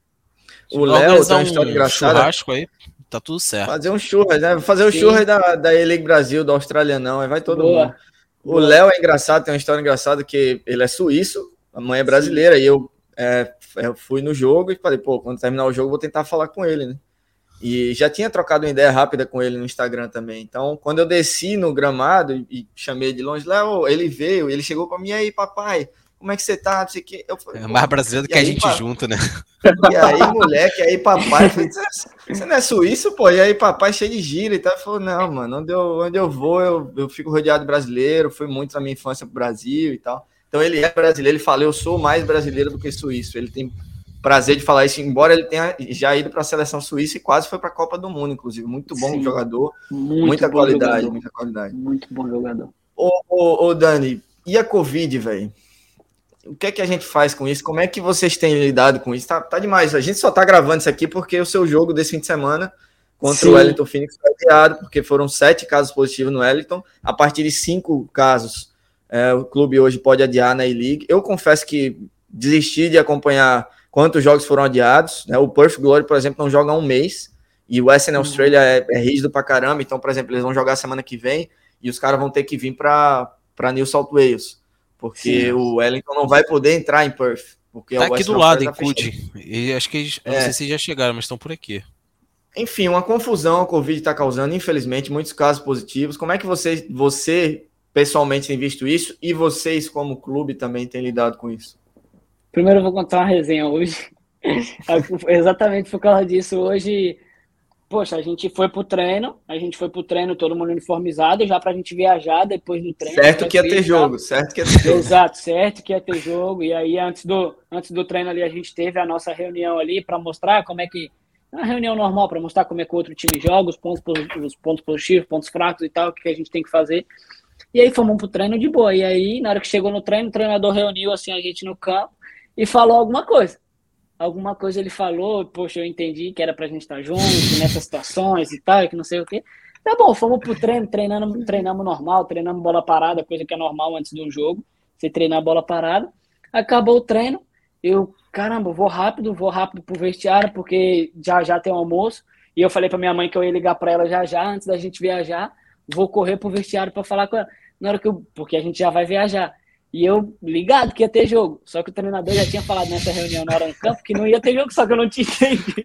O Léo tem uma história um engraçada. churrasco aí, tá tudo certo. Fazer um churras, né? Fazer o um churras da, da E-League Brasil, do Australianão, aí vai todo Boa. mundo. O Léo é engraçado, tem uma história engraçada que ele é suíço, a mãe é brasileira, sim. e eu é, eu fui no jogo e falei, pô, quando terminar o jogo vou tentar falar com ele, né? E já tinha trocado uma ideia rápida com ele no Instagram também. Então, quando eu desci no gramado e chamei de longe, Léo, ele veio, ele chegou para mim aí, papai, como é que você tá? Não sei o que. Eu falei, é mais brasileiro do que a gente pa... junto, né? E aí, moleque, aí papai, falei, você não é suíço, pô? E aí papai cheio de gira e tal, falou, não, mano, onde eu, onde eu vou, eu, eu fico rodeado de brasileiro, fui muito na minha infância pro Brasil e tal. Então ele é brasileiro, ele fala, eu sou mais brasileiro do que suíço. Ele tem prazer de falar isso, embora ele tenha já ido para a seleção suíça e quase foi para a Copa do Mundo, inclusive. Muito bom Sim, jogador, muito muita qualidade, jogador. muita qualidade. Muito bom jogador. Ô, ô, ô Dani, e a Covid, velho? O que é que a gente faz com isso? Como é que vocês têm lidado com isso? Tá, tá demais. A gente só tá gravando isso aqui porque o seu jogo desse fim de semana contra Sim. o Wellington Phoenix foi adiado, porque foram sete casos positivos no Wellington, a partir de cinco casos é, o clube hoje pode adiar na E-League. Eu confesso que desisti de acompanhar quantos jogos foram adiados. Né? O Perth Glory, por exemplo, não joga há um mês. E o Western uhum. Australia é, é, rígido pra caramba. Então, por exemplo, eles vão jogar semana que vem e os caras vão ter que vir para New South Wales. Porque Sim. o Wellington não vai poder entrar em Perth. Porque tá aqui do lado, em Cudi. E acho que eles, é. não sei se já chegaram, mas estão por aqui. Enfim, uma confusão a Covid está causando, infelizmente, muitos casos positivos. Como é que você, você pessoalmente tem visto isso e vocês, como clube, também têm lidado com isso? Primeiro, eu vou contar uma resenha hoje. Exatamente por causa disso, hoje, poxa, a gente foi pro treino, a gente foi pro treino todo mundo uniformizado, já pra gente viajar depois do treino. Certo que ia ter jogo, certo que ia ter jogo. Exato, certo que ia ter jogo. E aí, antes do, antes do treino ali, a gente teve a nossa reunião ali para mostrar como é que. Uma reunião normal para mostrar como é que o outro time joga, os pontos, os pontos positivos, pontos fracos e tal, o que a gente tem que fazer. E aí fomos pro treino de boa. E aí, na hora que chegou no treino, o treinador reuniu assim a gente no campo e falou alguma coisa. Alguma coisa ele falou, poxa, eu entendi que era pra gente estar junto nessas situações e tal, que não sei o quê. Tá bom, fomos pro treino, treinando, treinamos normal, treinamos bola parada, coisa que é normal antes de um jogo. Você treinar bola parada. Acabou o treino, eu, caramba, vou rápido, vou rápido pro vestiário, porque já já tem um almoço. E eu falei pra minha mãe que eu ia ligar pra ela já já, antes da gente viajar vou correr pro vestiário para falar com ela. Na hora que eu, porque a gente já vai viajar. E eu ligado que ia ter jogo. Só que o treinador já tinha falado nessa reunião na hora do campo que não ia ter jogo, só que eu não tinha entendido.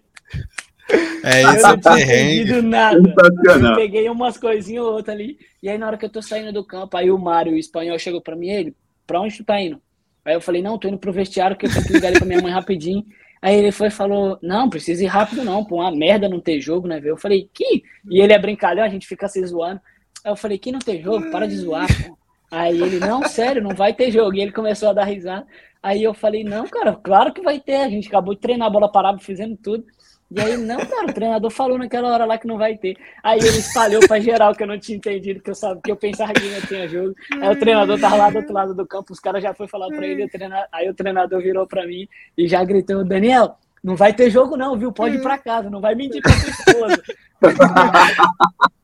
É isso, eu não tinha entendido nada. Eu peguei umas coisinhas ou outra ali. E aí, na hora que eu tô saindo do campo, aí o Mário, o espanhol, chegou pra mim, ele, pra onde tu tá indo? Aí eu falei, não, tô indo pro vestiário, que eu tenho que ligar ali pra minha mãe rapidinho. Aí ele foi e falou: Não, precisa ir rápido, não, pô, uma merda não ter jogo, né? Eu falei, que? E ele é brincalhão, a gente fica se zoando. Aí eu falei, que não tem jogo? Para de zoar, pô. Aí ele, não, sério, não vai ter jogo. E ele começou a dar risada. Aí eu falei, não, cara, claro que vai ter. A gente acabou de treinar a bola parada, fazendo tudo. E aí, não, cara, o treinador falou naquela hora lá que não vai ter. Aí ele espalhou pra geral que eu não tinha entendido, que eu sabia que eu pensava que não tinha jogo. Aí o treinador tava lá do outro lado do campo, os caras já foram falar pra ele, aí o treinador virou pra mim e já gritou, Daniel, não vai ter jogo não, viu? Pode ir pra casa, não vai mentir pra sua esposa.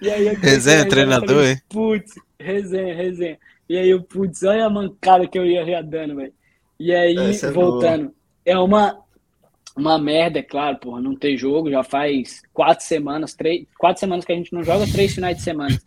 E aí eu resenha, treinador, hein? Putz, resenha, resenha. E aí eu, putz, olha a mancada que eu ia dando, velho. E aí, é voltando, é uma, uma merda, é claro, porra, não ter jogo, já faz quatro semanas, três, quatro semanas que a gente não joga, três finais de semana,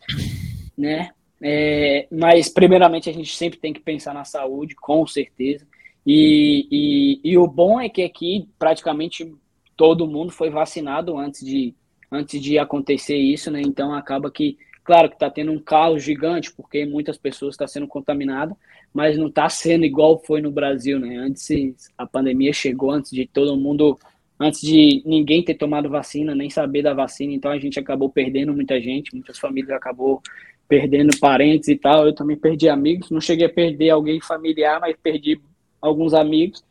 né? É, mas, primeiramente, a gente sempre tem que pensar na saúde, com certeza. E, e, e, o bom é que aqui praticamente todo mundo foi vacinado antes de, antes de acontecer isso, né? Então acaba que, claro que está tendo um caos gigante, porque muitas pessoas estão sendo contaminadas, mas não está sendo igual foi no Brasil, né? Antes a pandemia chegou, antes de todo mundo, antes de ninguém ter tomado vacina, nem saber da vacina, então a gente acabou perdendo muita gente, muitas famílias acabou perdendo parentes e tal. Eu também perdi amigos, não cheguei a perder alguém familiar, mas perdi alguns amigos.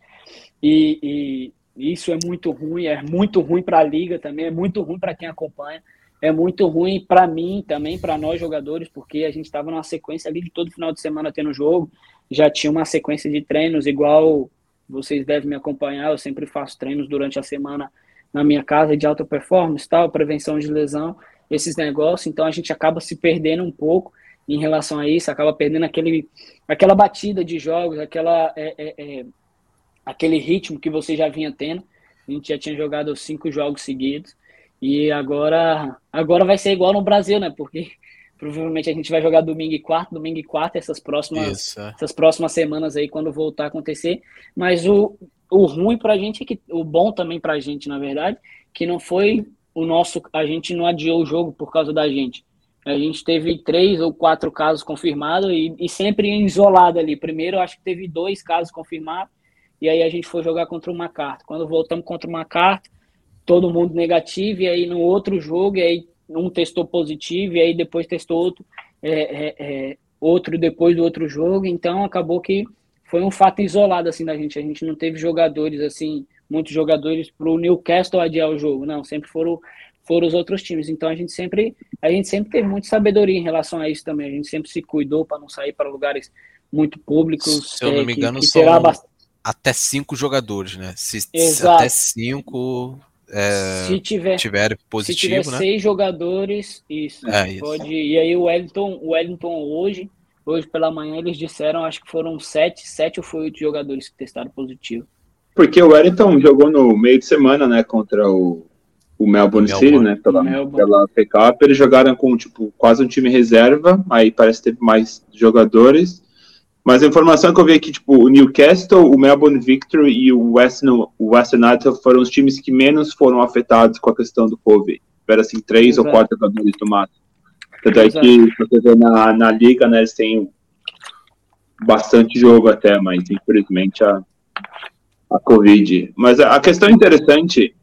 E, e isso é muito ruim, é muito ruim para a liga também, é muito ruim para quem acompanha, é muito ruim para mim também, para nós jogadores, porque a gente estava numa sequência ali de todo final de semana tendo jogo, já tinha uma sequência de treinos igual vocês devem me acompanhar, eu sempre faço treinos durante a semana na minha casa de alta performance, tal, prevenção de lesão, esses negócios, então a gente acaba se perdendo um pouco em relação a isso, acaba perdendo aquele, aquela batida de jogos, aquela, é, é, é, aquele ritmo que você já vinha tendo. A gente já tinha jogado cinco jogos seguidos e agora, agora vai ser igual no Brasil, né? Porque provavelmente a gente vai jogar domingo e quarto, domingo e quarto essas próximas, Isso, é. essas próximas semanas aí quando voltar a acontecer. Mas o, o ruim pra gente é que o bom também pra gente, na verdade, que não foi o nosso, a gente não adiou o jogo por causa da gente. A gente teve três ou quatro casos confirmados e, e sempre isolado ali. Primeiro, acho que teve dois casos confirmados, e aí a gente foi jogar contra uma carta. Quando voltamos contra uma carta, todo mundo negativo, e aí no outro jogo, e aí um testou positivo, e aí depois testou outro, é, é, é, outro depois do outro jogo. Então acabou que foi um fato isolado assim da gente. A gente não teve jogadores assim, muitos jogadores para o Newcastle adiar o jogo. Não, sempre foram foram os outros times. Então a gente sempre a gente sempre teve muita sabedoria em relação a isso também. A gente sempre se cuidou para não sair para lugares muito públicos. Se eu não é, me engano, que, que são bast... até cinco jogadores, né? Se, se até cinco é, se tiver, tiver positivo, se tiver né? seis jogadores, isso, é, pode. Isso. E aí o Wellington, o Wellington hoje, hoje pela manhã eles disseram, acho que foram sete, sete ou foi oito jogadores que testaram positivo. Porque o Wellington jogou no meio de semana, né, contra o o Melbourne, Melbourne. City, né? Pela, Melbourne. pela PK. Eles jogaram com tipo, quase um time reserva, aí parece ter mais jogadores. Mas a informação que eu vi aqui, tipo, o Newcastle, o Melbourne Victory e o Western, o Western United foram os times que menos foram afetados com a questão do Covid. Era assim, três Exato. ou quatro jogadores do máximo. Tanto é que, você vê na, na liga, né, eles têm bastante jogo até, mas infelizmente a, a Covid. Mas a, a questão interessante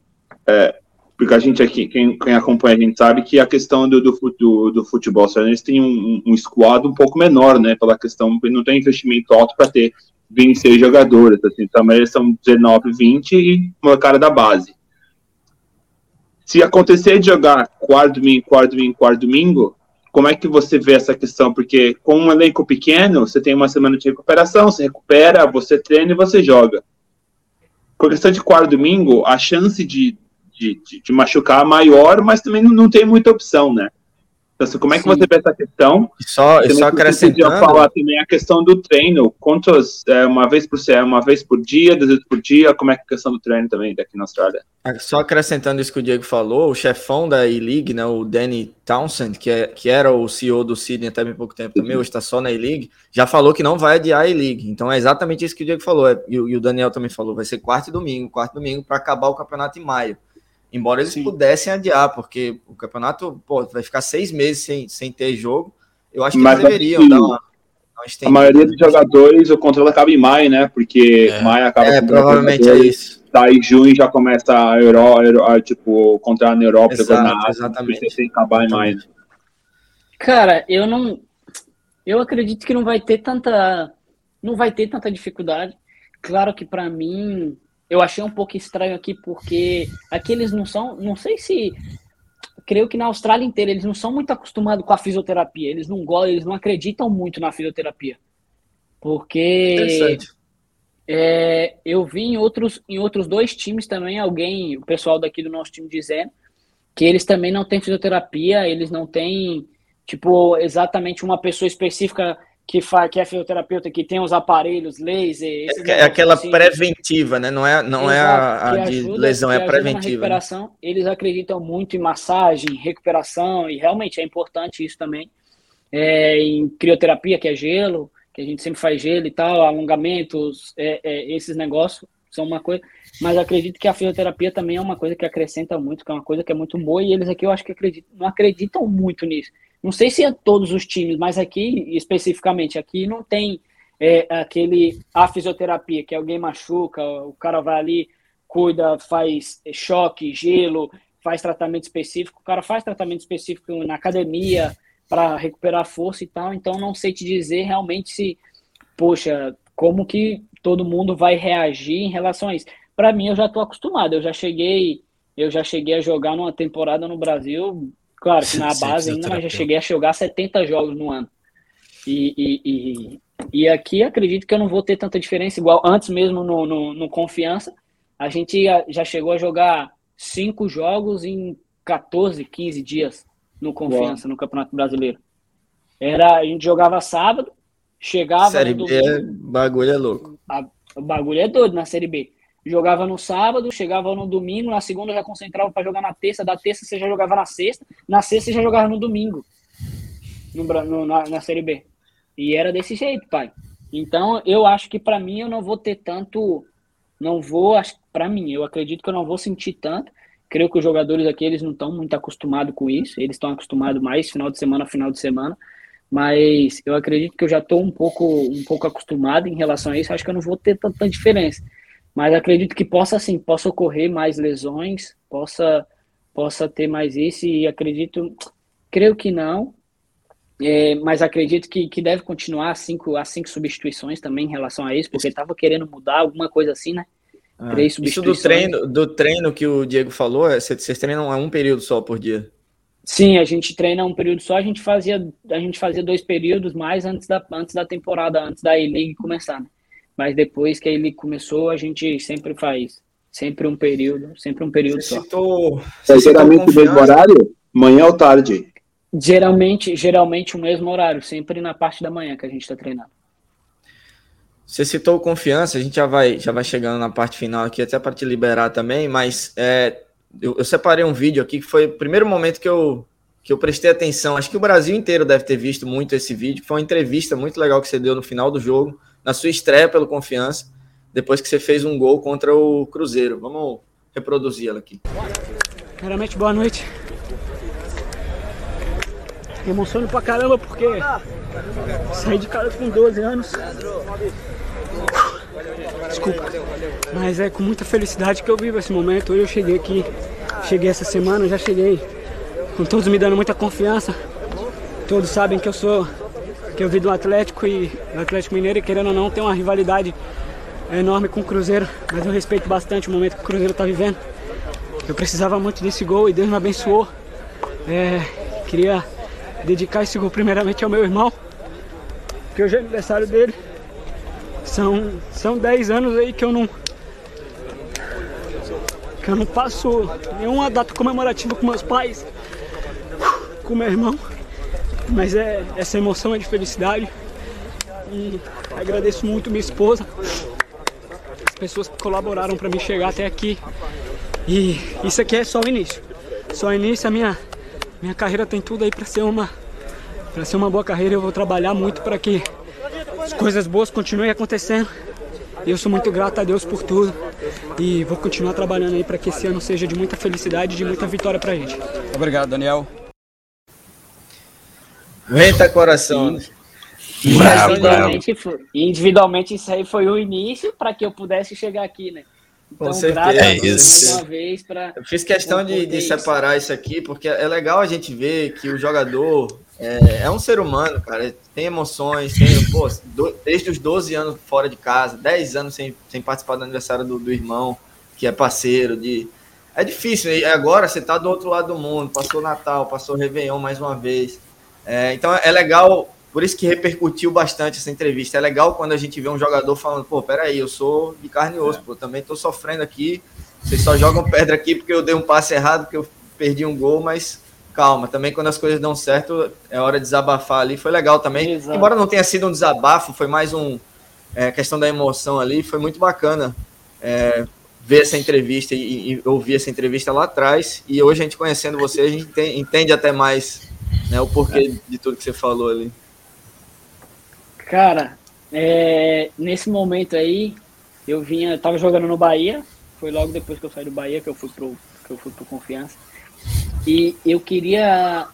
é, porque a gente aqui, quem, quem, acompanha a gente sabe que a questão do, do, do, do futebol eles têm um, um squad um pouco menor, né, pela questão, não tem investimento alto para ter 26 jogadores, assim, então eles são 19, 20 e uma cara da base. Se acontecer de jogar quarto domingo, quarto domingo, quarto domingo, como é que você vê essa questão? Porque com um elenco pequeno, você tem uma semana de recuperação, você recupera, você treina e você joga. Com a questão de quarto domingo, a chance de de, de, de machucar maior, mas também não, não tem muita opção, né? Então, assim, como é que Sim. você vê essa questão? E só, só acrescentando... falar também a questão do treino, quantas, é, uma vez por uma vez por dia, duas vezes por dia, como é que é a questão do treino também daqui na Austrália? Ah, só acrescentando isso que o Diego falou, o chefão da E-League, né, o Danny Townsend, que, é, que era o CEO do Sydney até bem pouco tempo também, hoje está só na E-League, já falou que não vai adiar a E-League. Então é exatamente isso que o Diego falou, é, e, e o Daniel também falou, vai ser quarto e domingo, quarto e domingo para acabar o campeonato em maio. Embora eles Sim. pudessem adiar, porque o campeonato pô, vai ficar seis meses sem, sem ter jogo. Eu acho que Mas eles deveriam dar uma, a maioria dos jogadores, o controle acaba em maio, né? Porque é. maio acaba. É, provavelmente é isso. Daí junho já começa a Euro, Euro tipo, contra na Europa, Exato, na exatamente. Tem que acabar em maio. Cara, eu não. Eu acredito que não vai ter tanta. Não vai ter tanta dificuldade. Claro que para mim eu achei um pouco estranho aqui porque aqui eles não são, não sei se creio que na Austrália inteira eles não são muito acostumados com a fisioterapia, eles não gostam, eles não acreditam muito na fisioterapia. Porque é, eu vi em outros, em outros dois times também alguém, o pessoal daqui do nosso time dizendo que eles também não têm fisioterapia, eles não têm tipo exatamente uma pessoa específica que, faz, que é fisioterapeuta, que tem os aparelhos, laser. É, é aquela assim, preventiva, né? Não é, não é a, a de ajuda, lesão, é a preventiva. Né? recuperação, né? Eles acreditam muito em massagem, recuperação, e realmente é importante isso também. é, em crioterapia, que é gelo, que a gente sempre faz gelo e tal, alongamentos, é, é, esses negócios são uma coisa. Mas acredito que a fisioterapia também é uma coisa que acrescenta muito, que é uma coisa que é muito boa, e eles aqui eu acho que acreditam, não acreditam muito nisso. Não sei se é todos os times, mas aqui, especificamente, aqui não tem é, aquele a fisioterapia, que alguém machuca, o cara vai ali, cuida, faz choque, gelo, faz tratamento específico, o cara faz tratamento específico na academia para recuperar força e tal, então não sei te dizer realmente se, poxa, como que todo mundo vai reagir em relação a isso. Para mim, eu já estou acostumado, eu já cheguei, eu já cheguei a jogar numa temporada no Brasil, claro que na base ainda, mas já cheguei a jogar 70 jogos no ano. E, e, e, e, aqui acredito que eu não vou ter tanta diferença, igual antes mesmo no, no, no Confiança, a gente já chegou a jogar cinco jogos em 14, 15 dias no Confiança, Uau. no Campeonato Brasileiro. Era, a gente jogava sábado, chegava. Série B, é, bagulho é louco. A, o bagulho é doido na Série B. Jogava no sábado, chegava no domingo, na segunda já concentrava para jogar na terça, da terça você já jogava na sexta, na sexta você já jogava no domingo, no, no na, na Série B. E era desse jeito, pai. Então, eu acho que para mim eu não vou ter tanto não vou, para mim, eu acredito que eu não vou sentir tanto. Creio que os jogadores aqui eles não estão muito acostumados com isso, eles estão acostumados mais final de semana final de semana, mas eu acredito que eu já estou um pouco um pouco acostumado em relação a isso, acho que eu não vou ter tanta diferença. Mas acredito que possa sim, possa ocorrer mais lesões, possa possa ter mais isso e acredito, creio que não, é, mas acredito que, que deve continuar as cinco, as cinco substituições também em relação a isso, porque estava querendo mudar alguma coisa assim, né? Ah, Três substituições. Isso do treino, do treino que o Diego falou, é, vocês treinam um período só por dia? Sim, a gente treina um período só, a gente fazia, a gente fazia dois períodos mais antes da, antes da temporada, antes da E-League começar, né? Mas depois que E-League começou, a gente sempre faz. Sempre um período, sempre um período você só. Citou, você é geralmente o mesmo horário? Manhã ou tarde? Geralmente, geralmente o mesmo horário, sempre na parte da manhã que a gente está treinando. Você citou confiança, a gente já vai, já vai chegando na parte final aqui, até para te liberar também, mas é, eu, eu, separei um vídeo aqui que foi o primeiro momento que eu, que eu prestei atenção. Acho que o Brasil inteiro deve ter visto muito esse vídeo. Foi uma entrevista muito legal que você deu no final do jogo, na sua estreia pelo Confiança, depois que você fez um gol contra o Cruzeiro. Vamos reproduzir ela aqui. Primeiramente, boa noite. Emociono pra caramba porque saí de casa com 12 anos. Desculpa. Mas é com muita felicidade que eu vivo esse momento. Hoje eu cheguei aqui, cheguei essa semana, já cheguei com todos me dando muita confiança. Todos sabem que eu sou, que eu vi do Atlético e do Atlético Mineiro e querendo ou não tem uma rivalidade enorme com o Cruzeiro, mas eu respeito bastante o momento que o Cruzeiro está vivendo. Eu precisava muito desse gol e Deus me abençoou. É, queria dedicar esse gol primeiramente ao meu irmão, que hoje é aniversário dele. São, são 10 anos aí que eu não. que eu não passo nenhuma data comemorativa com meus pais, com meu irmão. Mas é essa emoção é de felicidade. E agradeço muito minha esposa, as pessoas que colaboraram para mim chegar até aqui. E isso aqui é só o início. Só o início, a minha minha carreira tem tudo aí para ser uma para ser uma boa carreira. Eu vou trabalhar muito para que as coisas boas continuem acontecendo. Eu sou muito grato a Deus por tudo e vou continuar trabalhando aí para que esse ano seja de muita felicidade e de muita vitória para a gente. Obrigado, Daniel. Venta coração. Individualmente, individualmente, isso aí foi o início para que eu pudesse chegar aqui, né? Então, Com certeza. É isso. Uma vez pra Eu fiz questão de, de separar isso. isso aqui, porque é legal a gente ver que o jogador é, é um ser humano, cara. Tem emoções, tem, pô, do, desde os 12 anos fora de casa, 10 anos sem, sem participar do aniversário do, do irmão, que é parceiro de. É difícil, e agora você tá do outro lado do mundo, passou Natal, passou Réveillon mais uma vez. É, então é legal por isso que repercutiu bastante essa entrevista. É legal quando a gente vê um jogador falando, pô, peraí, eu sou de carne e osso, é. pô, também tô sofrendo aqui. Vocês só jogam pedra aqui porque eu dei um passe errado, porque eu perdi um gol, mas calma. Também quando as coisas dão certo, é hora de desabafar ali. Foi legal também. Exato. Embora não tenha sido um desabafo, foi mais um é, questão da emoção ali. Foi muito bacana é, ver essa entrevista e, e, ouvir essa entrevista lá atrás. E hoje a gente conhecendo você, a gente tem, entende até mais né? O porquê de tudo que você falou ali. Cara, é, nesse momento aí, eu vinha, eu tava jogando no Bahia, foi logo depois que eu saí do Bahia que eu fui pro, que eu fui pro Confiança. E eu queria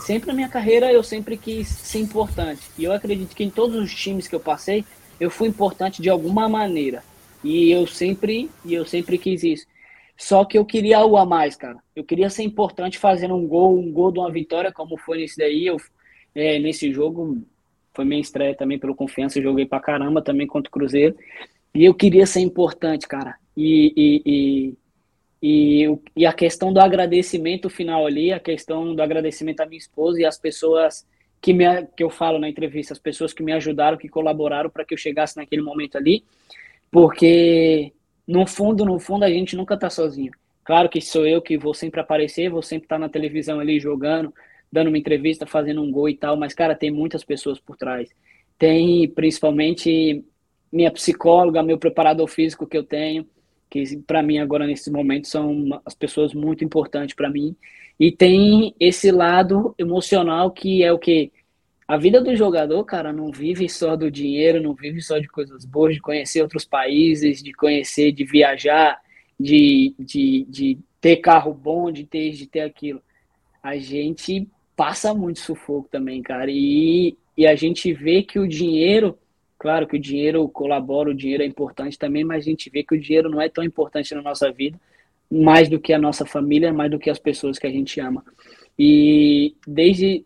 sempre na minha carreira eu sempre quis ser importante. E eu acredito que em todos os times que eu passei, eu fui importante de alguma maneira. E eu sempre, e eu sempre quis isso. Só que eu queria algo a mais, cara. Eu queria ser importante fazendo um gol, um gol de uma vitória, como foi nesse daí. Eu, é, nesse jogo, foi minha estreia também pelo confiança. Joguei pra caramba também contra o Cruzeiro. E eu queria ser importante, cara. E, e, e, e, e a questão do agradecimento final ali, a questão do agradecimento à minha esposa e às pessoas que, me, que eu falo na entrevista, as pessoas que me ajudaram, que colaboraram para que eu chegasse naquele momento ali. Porque no fundo, no fundo, a gente nunca tá sozinho. Claro que sou eu que vou sempre aparecer, vou sempre estar tá na televisão ali jogando, dando uma entrevista, fazendo um gol e tal, mas, cara, tem muitas pessoas por trás. Tem principalmente minha psicóloga, meu preparador físico que eu tenho, que para mim agora nesse momento são as pessoas muito importantes para mim. E tem esse lado emocional que é o que a vida do jogador, cara, não vive só do dinheiro, não vive só de coisas boas, de conhecer outros países, de conhecer, de viajar, de, de, de ter carro bom, de ter de ter aquilo. A gente passa muito sufoco também, cara. E, e a gente vê que o dinheiro, claro que o dinheiro colabora, o dinheiro é importante também, mas a gente vê que o dinheiro não é tão importante na nossa vida, mais do que a nossa família, mais do que as pessoas que a gente ama. E desde,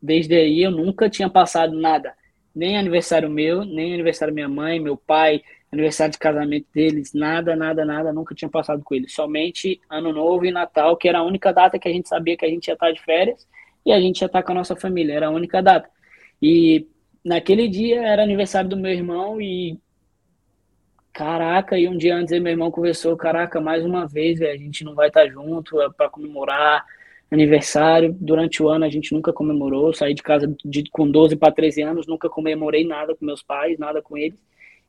desde aí eu nunca tinha passado nada. Nem aniversário meu, nem aniversário da minha mãe, meu pai, aniversário de casamento deles, nada, nada, nada, nunca tinha passado com eles. Somente Ano Novo e Natal, que era a única data que a gente sabia que a gente ia estar de férias e a gente ia estar com a nossa família, era a única data. E naquele dia era aniversário do meu irmão e caraca, e um dia antes meu irmão conversou, caraca, mais uma vez, véio, a gente não vai estar junto é para comemorar, aniversário. Durante o ano a gente nunca comemorou. Saí de casa de, com 12 para 13 anos, nunca comemorei nada com meus pais, nada com eles.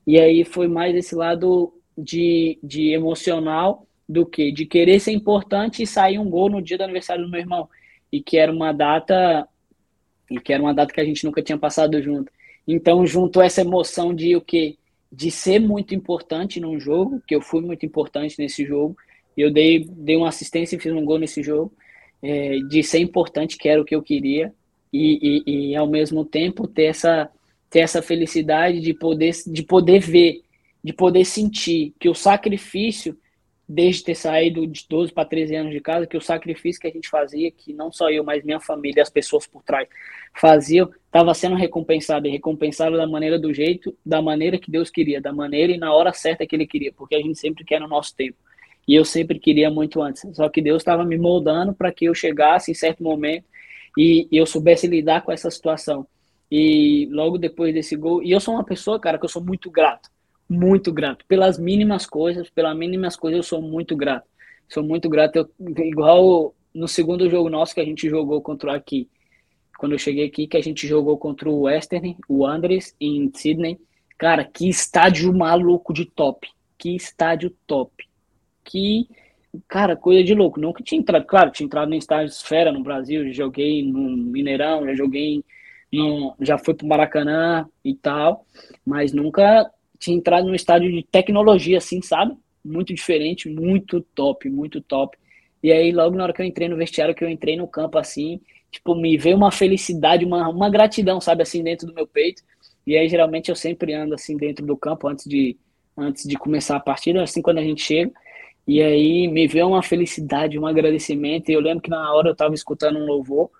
E aí foi mais esse lado de, de emocional do que de querer ser importante e sair um gol no dia do aniversário do meu irmão. E que era uma data e que era uma data que a gente nunca tinha passado junto. Então, junto essa emoção de o que de ser muito importante num jogo, que eu fui muito importante nesse jogo, eu dei, dei uma assistência e fiz um gol nesse jogo é, de ser importante, que era o que eu queria, e, e, e, ao mesmo tempo ter essa, ter essa felicidade de poder, de poder ver, de poder sentir que o sacrifício, desde ter saído de 12 para 13 anos de casa, que o sacrifício que a gente fazia, que não só eu, mas minha família, as pessoas por trás faziam, estava sendo recompensado, e recompensado da maneira do jeito, da maneira que Deus queria, da maneira e na hora certa que Ele queria, porque a gente sempre quer no nosso tempo. E eu sempre queria muito antes. Só que Deus estava me moldando para que eu chegasse em certo momento e, eu soubesse lidar com essa situação. E logo depois desse gol, e eu sou uma pessoa, cara, que eu sou muito grato, muito grato pelas mínimas coisas, pelas mínimas coisas eu sou muito grato. Sou muito grato, eu, igual no segundo jogo nosso que a gente jogou contra aqui, quando eu cheguei aqui, que a gente jogou contra o Western, o Andres, em Sydney. Cara, que estádio maluco de top. Que estádio top que, cara, coisa de louco. Nunca tinha entrado, claro, tinha entrado estádio Esfera no Brasil, joguei no Mineirão, já joguei no, já fui pro Maracanã e tal, mas nunca tinha entrado num estádio de tecnologia assim, sabe? Muito diferente, muito top, muito top. E aí, logo na hora que eu entrei no vestiário, que eu entrei no campo assim, tipo, me veio uma felicidade, uma, uma gratidão, sabe, assim, dentro do meu peito. E aí, geralmente, eu sempre ando assim dentro do campo antes de, antes de começar a partida, assim, quando a gente chega. E aí me veio uma felicidade, um agradecimento. E eu lembro que na hora eu estava escutando um louvor,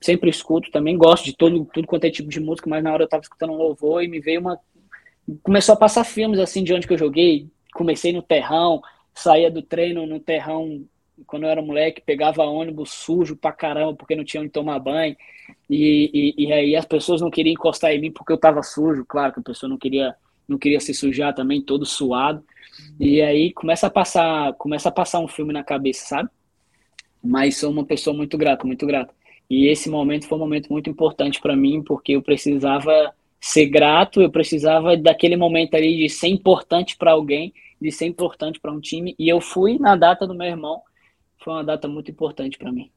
sempre escuto também, gosto de todo, tudo quanto é tipo de música, mas na hora eu estava escutando um louvor e me veio uma. Começou a passar filmes assim de onde que eu joguei. Comecei no terrão, saía do treino no terrão quando eu era moleque, pegava ônibus sujo pra caramba, porque não tinha onde tomar banho. E, e, e aí as pessoas não queriam encostar em mim porque eu tava sujo, claro que a pessoa não queria, não queria se sujar também, todo suado. E aí começa a passar, começa a passar um filme na cabeça, sabe? Mas sou uma pessoa muito grata, muito grata. E esse momento foi um momento muito importante para mim, porque eu precisava ser grato, eu precisava daquele momento ali de ser importante para alguém, de ser importante para um time, e eu fui na data do meu irmão. Foi uma data muito importante para mim.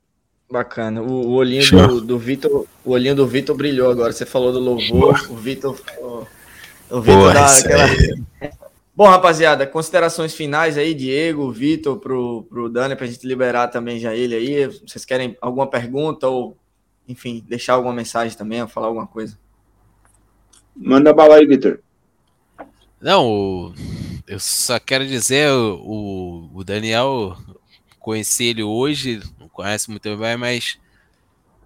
Bacana. O, o olhinho do, do Vitor, o olhinho do Vitor brilhou agora. Você falou do louvor, o Vitor, o, o Vitor dá aquela. Bom, rapaziada, considerações finais aí, Diego, Vitor, pro, pro Dani, pra gente liberar também já ele aí. Vocês querem alguma pergunta ou, enfim, deixar alguma mensagem também, ou falar alguma coisa? Manda bala aí, Vitor. Não, eu só quero dizer, o, o Daniel, conheci ele hoje, não conhece muito bem, mas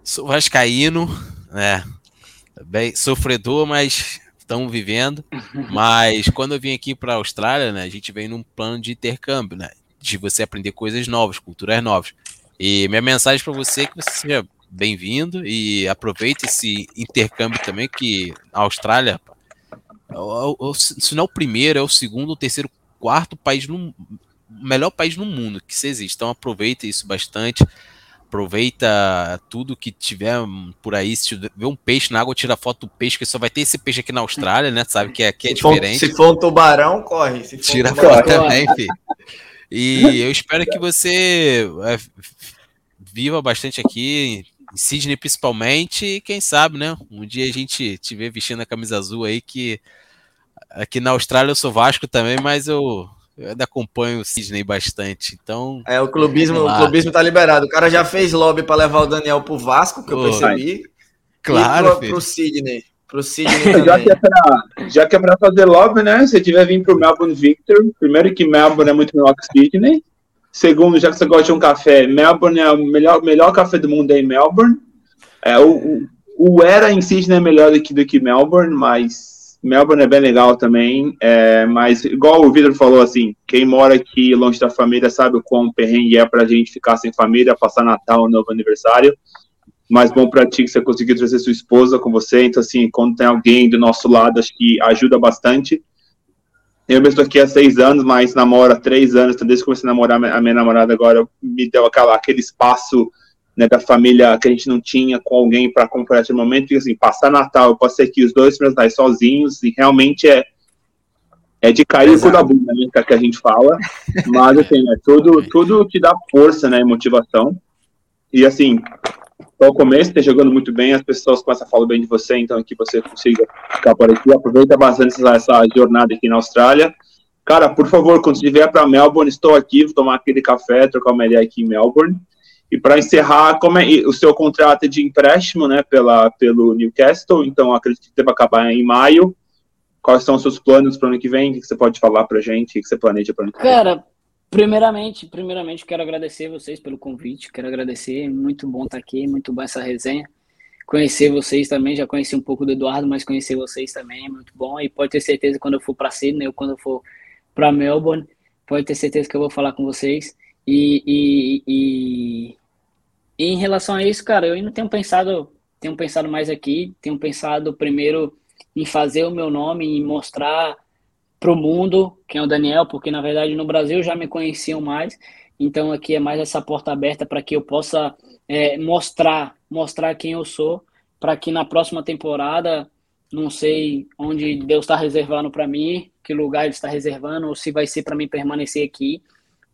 sou vascaíno, né? Bem sofredor, mas estão vivendo. Mas quando eu vim aqui para a Austrália, né, a gente vem num plano de intercâmbio, né? De você aprender coisas novas, culturas novas. E minha mensagem para você é que você seja bem-vindo e aproveite esse intercâmbio também, que a Austrália, se não é o primeiro, é o segundo, o terceiro, quarto país no melhor país no mundo que se existe. Então aproveita isso bastante. Aproveita tudo que tiver por aí. Se vê um peixe na água, tira foto do peixe, que só vai ter esse peixe aqui na Austrália, né? Sabe que aqui é se diferente. For, se for um tubarão, corre. tira um foto também, filho. E eu espero que você é, viva bastante aqui, em Sydney principalmente, e quem sabe, né? Um dia a gente te vê vestindo a camisa azul aí, que aqui na Austrália eu sou Vasco também, mas eu eu ainda acompanho o Sidney bastante, então. É, o clubismo, o clubismo tá liberado. O cara já fez lobby para levar o Daniel pro Vasco, que Pô, eu percebi. Claro. E pro, pro Sidney. Pro Sidney já, que é pra, já que é pra fazer lobby, né? Se tiver vindo pro Melbourne Victor, primeiro que Melbourne é muito melhor que Sydney. Segundo, já que você gosta de um café, Melbourne é o melhor, melhor café do mundo é em Melbourne. É, o, o, o Era em Sydney é melhor do que, do que Melbourne, mas Melbourne é bem legal também, é, mas igual o Vitor falou, assim, quem mora aqui longe da família sabe o quão perrengue é pra gente ficar sem família, passar Natal, novo aniversário, mas bom pra ti que você conseguiu trazer sua esposa com você, então assim, quando tem alguém do nosso lado, acho que ajuda bastante. Eu mesmo estou aqui há seis anos, mas namoro há três anos, então desde que comecei a namorar a minha namorada agora, me deu aquela, aquele espaço né, da família que a gente não tinha com alguém para acompanhar esse momento. E assim, passar Natal, eu passei aqui os dois primeiros Natais sozinhos, e realmente é, é de cair o cu da bunda, né, que a gente fala. Mas assim, é tudo, tudo te dá força né, e motivação. E assim, ao começo, tá jogando muito bem, as pessoas começam a falar bem de você, então que você consiga ficar por aqui. Aproveita bastante essa, essa jornada aqui na Austrália. Cara, por favor, quando você vier para Melbourne, estou aqui, vou tomar aquele café, trocar uma ideia aqui em Melbourne. E para encerrar, como é, o seu contrato é de empréstimo, né, pela, pelo Newcastle, então acredito que deve acabar em maio. Quais são os seus planos para o ano que vem? O que você pode falar para gente? O que você planeja para o ano que vem? Cara, primeiramente, primeiramente quero agradecer vocês pelo convite, quero agradecer, muito bom estar aqui, muito bom essa resenha. Conhecer vocês também, já conheci um pouco do Eduardo, mas conhecer vocês também é muito bom. E pode ter certeza quando eu for para Sydney ou quando eu for para Melbourne, pode ter certeza que eu vou falar com vocês. E, e, e, e, em relação a isso, cara, eu ainda tenho pensado, tenho pensado mais aqui, tenho pensado primeiro em fazer o meu nome, em mostrar para o mundo quem é o Daniel, porque na verdade no Brasil já me conheciam mais, então aqui é mais essa porta aberta para que eu possa é, mostrar, mostrar quem eu sou, para que na próxima temporada, não sei onde Deus está reservando para mim, que lugar Ele está reservando, ou se vai ser para mim permanecer aqui,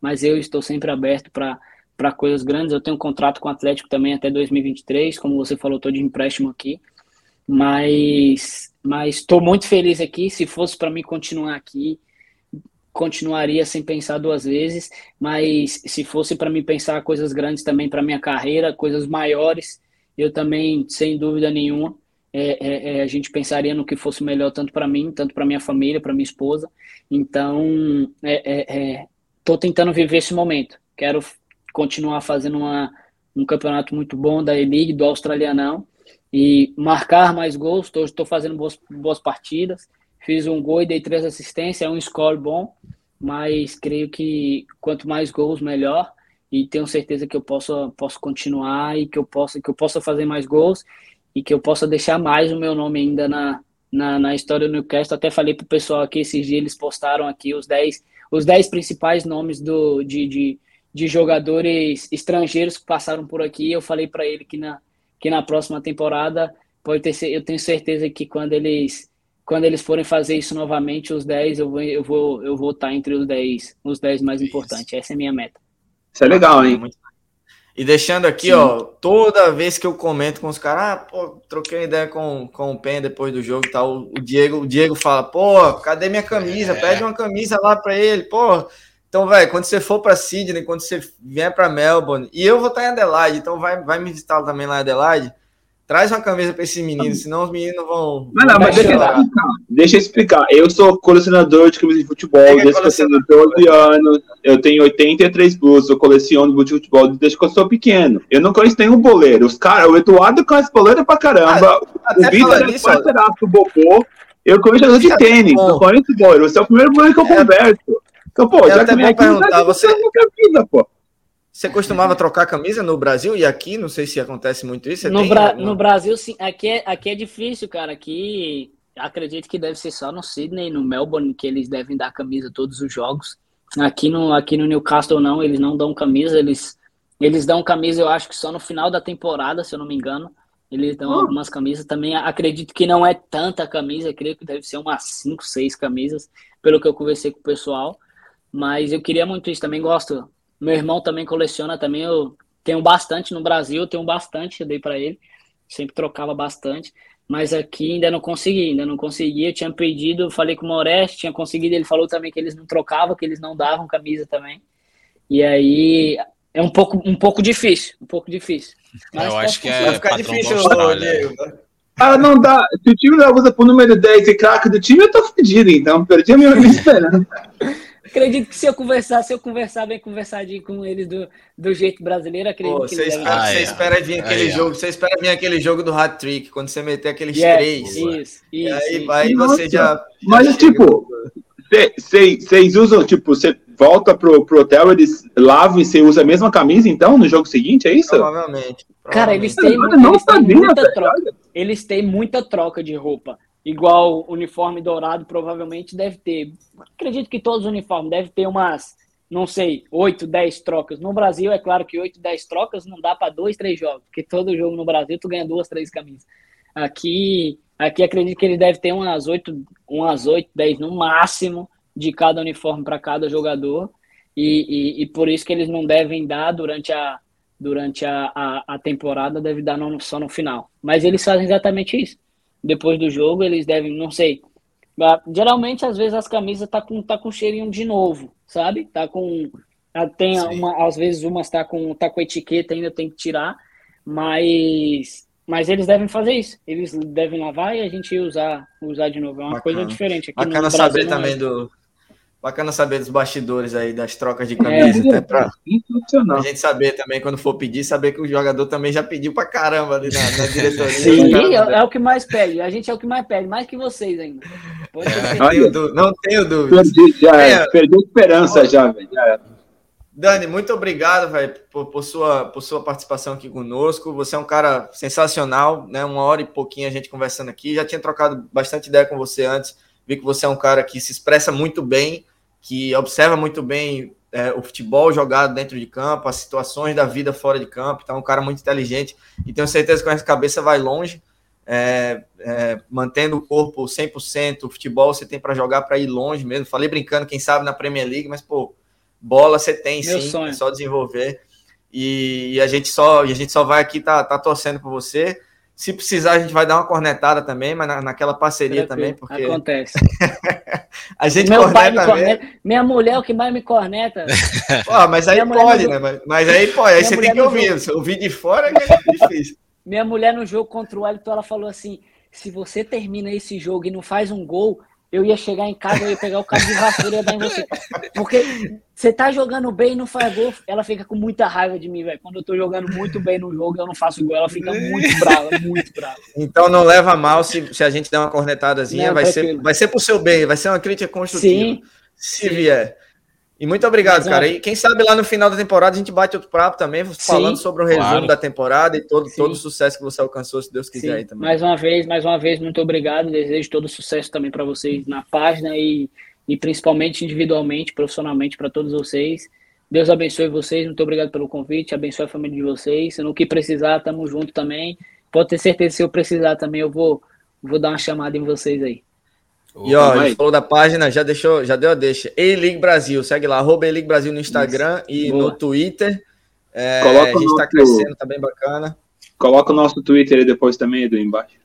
mas eu estou sempre aberto para coisas grandes. Eu tenho um contrato com o Atlético também até 2023, como você falou, estou de empréstimo aqui, mas mas estou muito feliz aqui. Se fosse para mim continuar aqui, continuaria sem pensar duas vezes, mas se fosse para mim pensar coisas grandes também para minha carreira, coisas maiores, eu também, sem dúvida nenhuma, é, é, é, a gente pensaria no que fosse melhor tanto para mim, tanto para minha família, para minha esposa. Então, é, é, é estou tentando viver esse momento. Quero continuar fazendo uma, um campeonato muito bom da E-League, do Australianão, e marcar mais gols. Estou fazendo boas, boas partidas. Fiz um gol e dei três assistências, é um score bom, mas creio que quanto mais gols, melhor. E tenho certeza que eu posso, posso continuar e que eu possa, que eu possa fazer mais gols e que eu possa deixar mais o meu nome ainda na, na, na história do Newcastle. Até falei para o pessoal aqui, esses dias eles postaram aqui os 10 os dez principais nomes do, de, de, de, jogadores estrangeiros que passaram por aqui. Eu falei para ele que na, que na próxima temporada pode ter, eu tenho certeza que quando eles quando eles forem fazer isso novamente, os 10, eu vou, eu vou, eu vou estar entre os 10, os 10 mais importantes. Essa é a minha meta. Isso é legal, hein? E deixando aqui, Sim. ó, toda vez que eu comento com os caras, ah, pô, troquei ideia com, com o Pen depois do jogo e tal, o Diego, o Diego fala, pô, cadê minha camisa? É. Pede uma camisa lá para ele, pô. Então, velho, quando você for para Sydney, quando você vier para Melbourne, e eu vou estar em Adelaide, então vai, vai me visitar também lá em Adelaide, Traz uma camisa para esses meninos, senão os meninos vão. Mas não, mas deixa eu, explicar. deixa eu explicar. Eu sou colecionador de camisas de futebol desde que eu tenho 12 anos. Eu tenho 83 blusas, eu coleciono de futebol desde que eu sou pequeno. Eu não conheço nenhum boleiro. Os caras, o Eduardo conhece boleiro pra caramba. Ah, o Vitor é parceiraço do Bobô. Eu conheço jogador de tênis, eu conheço boleiro. Você é o primeiro boleiro que eu é, converso. Então, pô, já que vem aqui, perguntar, você... camisa, pô. Você costumava trocar camisa no Brasil e aqui? Não sei se acontece muito isso. No, Bra alguma... no, Brasil, sim. Aqui é, aqui é difícil, cara. Aqui acredito que deve ser só no Sydney, no Melbourne, que eles devem dar camisa todos os jogos. Aqui no, aqui no Newcastle, não. Eles não dão camisa. Eles, eles dão camisa, eu acho que só no final da temporada, se eu não me engano. Eles dão oh. algumas camisas. Também acredito que não é tanta camisa. Creio que deve ser umas 5, 6 camisas, pelo que eu conversei com o pessoal. Mas eu queria muito isso. Também gosto meu irmão também coleciona também, eu tenho bastante no Brasil, eu tenho bastante, eu dei para ele. Sempre trocava bastante, mas aqui ainda não consegui, ainda não consegui. Eu tinha pedido, falei com o Moreste, tinha conseguido, ele falou também que eles não trocavam, que eles não davam camisa também. E aí é um pouco, um pouco difícil, um pouco difícil. Mas eu acho que é vai ficar difícil, Diego. Ah, não dá. Se o time da usa por número 10 e craque do time, eu tô fedido, então. Perdi a minha esperança. acredito que se eu conversar, se eu conversar bem conversadinho com eles do, do jeito brasileiro, acredito Pô, que você espera, ah, você é. espera vir aquele jogo, você espera vir aquele jogo do hat trick, quando você meter aqueles yes, três. Isso, isso. E aí isso. vai, você já. Mas já tipo, vocês usam, tipo, você volta pro, pro hotel, eles lavam e você usa a mesma camisa, então, no jogo seguinte, é isso? Provavelmente. Cara, eles têm, eles têm muita troca. Eles têm muita troca de roupa igual uniforme dourado provavelmente deve ter. Acredito que todos os uniformes devem ter umas, não sei, 8, 10 trocas. No Brasil, é claro que 8, 10 trocas não dá para dois, três jogos, porque todo jogo no Brasil tu ganha duas, três camisas. Aqui, aqui acredito que ele deve ter umas 8, umas 8, 10 no máximo de cada uniforme para cada jogador. E, e, e, por isso que eles não devem dar durante a, durante a, a, a temporada, deve dar no, só no final. Mas eles fazem exatamente isso depois do jogo, eles devem, não sei. Geralmente, às vezes, as camisas tá com, tá com cheirinho de novo, sabe? Tá com. Tem uma, às vezes umas tá com, tá com etiqueta, ainda tem que tirar, mas, mas eles devem fazer isso. Eles devem lavar e a gente usar, usar de novo. É uma Bacana. coisa diferente. Aqui Bacana saber também é. do, Bacana saber dos bastidores aí, das trocas de camisa, é, até pra a gente saber também, quando for pedir, saber que o jogador também já pediu pra caramba ali na, na diretoria. Sim, é, é, o que mais pede. A gente é o que mais pede, mais que vocês ainda. É, não tenho dúvida. Perdi, já, é, perdi esperança já, velho. Dani, muito obrigado, velho, por, por, sua, por sua participação aqui conosco. Você é um cara sensacional, né? Uma hora e pouquinho a gente conversando aqui. Já tinha trocado bastante ideia com você antes. Vi que você é um cara que se expressa muito bem que observa muito bem é, o futebol jogado dentro de campo, as situações da vida fora de campo. Então, é um cara muito inteligente e tenho certeza que com essa cabeça vai longe, é, é, mantendo o corpo 100%. O futebol você tem para jogar para ir longe mesmo. Falei brincando, quem sabe na Premier League, mas pô, bola você tem Meu sim, sonho. é só desenvolver. E, e, a gente só a gente só vai aqui tá, tá torcendo por você. Se precisar, a gente vai dar uma corneta também, mas na, naquela parceria também, porque. Acontece. a gente Meu pai me corneta. Minha mulher é o que mais me corneta. Pô, mas aí pode, né? Mas, mas, aí pode, aí você tem que ouvir. Jogo... Ouvir de fora que é difícil. Minha mulher no jogo contra o Wellington, ela falou assim: se você termina esse jogo e não faz um gol, eu ia chegar em casa, eu ia pegar o cabo de vassoura e ia dar em você. Porque você tá jogando bem e não faz gol, ela fica com muita raiva de mim, velho. Quando eu tô jogando muito bem no jogo e eu não faço gol, ela fica muito brava, muito brava. Então não leva mal se, se a gente der uma cornetadazinha, não, vai, ser, vai ser pro seu bem, vai ser uma crítica construtiva. Sim, se sim. vier. E muito obrigado, Mas, cara. E quem sabe lá no final da temporada a gente bate outro prato também, falando sim, sobre o resumo claro. da temporada e todo, todo o sucesso que você alcançou, se Deus quiser. Aí também. Mais uma vez, mais uma vez, muito obrigado. Desejo todo sucesso também para vocês na página e, e principalmente individualmente, profissionalmente, para todos vocês. Deus abençoe vocês, muito obrigado pelo convite, abençoe a família de vocês. No que precisar, tamo junto também. Pode ter certeza, se eu precisar também, eu vou, vou dar uma chamada em vocês aí. E ó, a gente falou da página, já deixou, já deu a deixa. E-League Brasil, segue lá, arroba E-League Brasil no Instagram Isso. e Boa. no Twitter. É, a gente está crescendo, tá bem bacana. Coloca o nosso Twitter aí depois também, Edu, embaixo.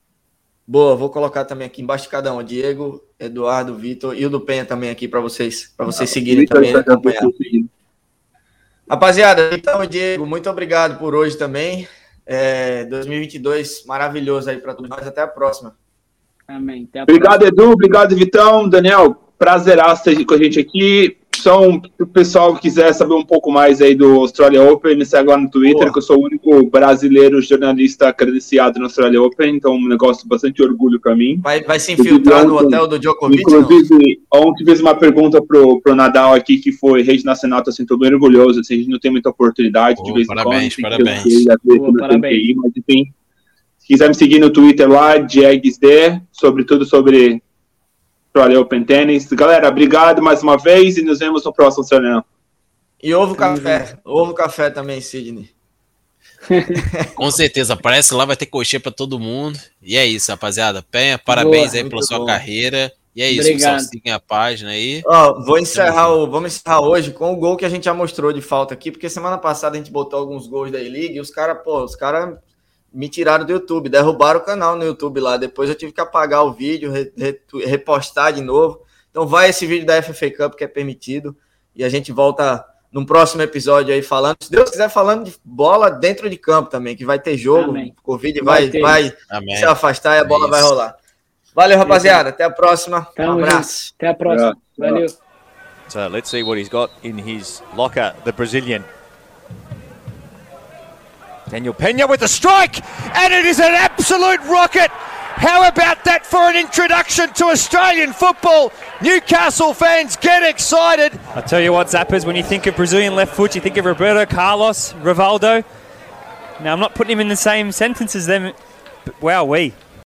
Boa, vou colocar também aqui embaixo de cada um. Diego, Eduardo, Vitor e o do Penha também aqui para vocês, para vocês ah, seguirem também. Tá Rapaziada, então, Diego, muito obrigado por hoje também. É, 2022 maravilhoso aí para todos nós. Até a próxima. Amém. A obrigado, próxima. Edu. Obrigado, Vitão. Daniel, prazeraço ter com a gente aqui são o pessoal que quiser saber um pouco mais aí do Australia Open, me segue lá no Twitter, Boa. que eu sou o único brasileiro jornalista credenciado no Australia Open, então um negócio de bastante orgulho para mim. Vai, vai se infiltrar no hotel do Djokovic? Inclusive, não? ontem fiz uma pergunta pro, pro Nadal aqui, que foi rede nacional, tô assim, tô bem orgulhoso, assim, a gente não tem muita oportunidade Boa, de vez em quando. Parabéns, parabéns. Boa, parabéns. mas enfim, quiser me seguir no Twitter lá, DiegsD, sobretudo sobre Australia Open Tennis. Galera, obrigado mais uma vez e nos vemos no próximo Australiano. E ovo café. Ovo café também, Sidney. Com certeza, aparece lá, vai ter coxinha para todo mundo. E é isso, rapaziada. Penha, parabéns Boa, aí pela sua bom. carreira. E é isso, Obrigado. pessoal. Sigam a página aí. Ó, vou encerrar o, vamos encerrar hoje com o gol que a gente já mostrou de falta aqui, porque semana passada a gente botou alguns gols da E-League e os caras, pô, os caras me tiraram do YouTube, derrubaram o canal no YouTube lá. Depois eu tive que apagar o vídeo, re, re, repostar de novo. Então vai esse vídeo da FFA Cup que é permitido e a gente volta num próximo episódio aí falando, se Deus quiser falando de bola dentro de campo também, que vai ter jogo, Amém. o Covid vai vai, vai se afastar e a bola é vai rolar. Valeu, rapaziada, até a próxima. Tamo um abraço. Junto. Até a próxima. Valeu. So let's see what he's got in his locker, the Brazilian. Daniel Pena with a strike, and it is an absolute rocket. How about that for an introduction to Australian football? Newcastle fans get excited. I tell you what, Zappers, when you think of Brazilian left foot, you think of Roberto Carlos, Rivaldo. Now, I'm not putting him in the same sentence as them, but wow, we.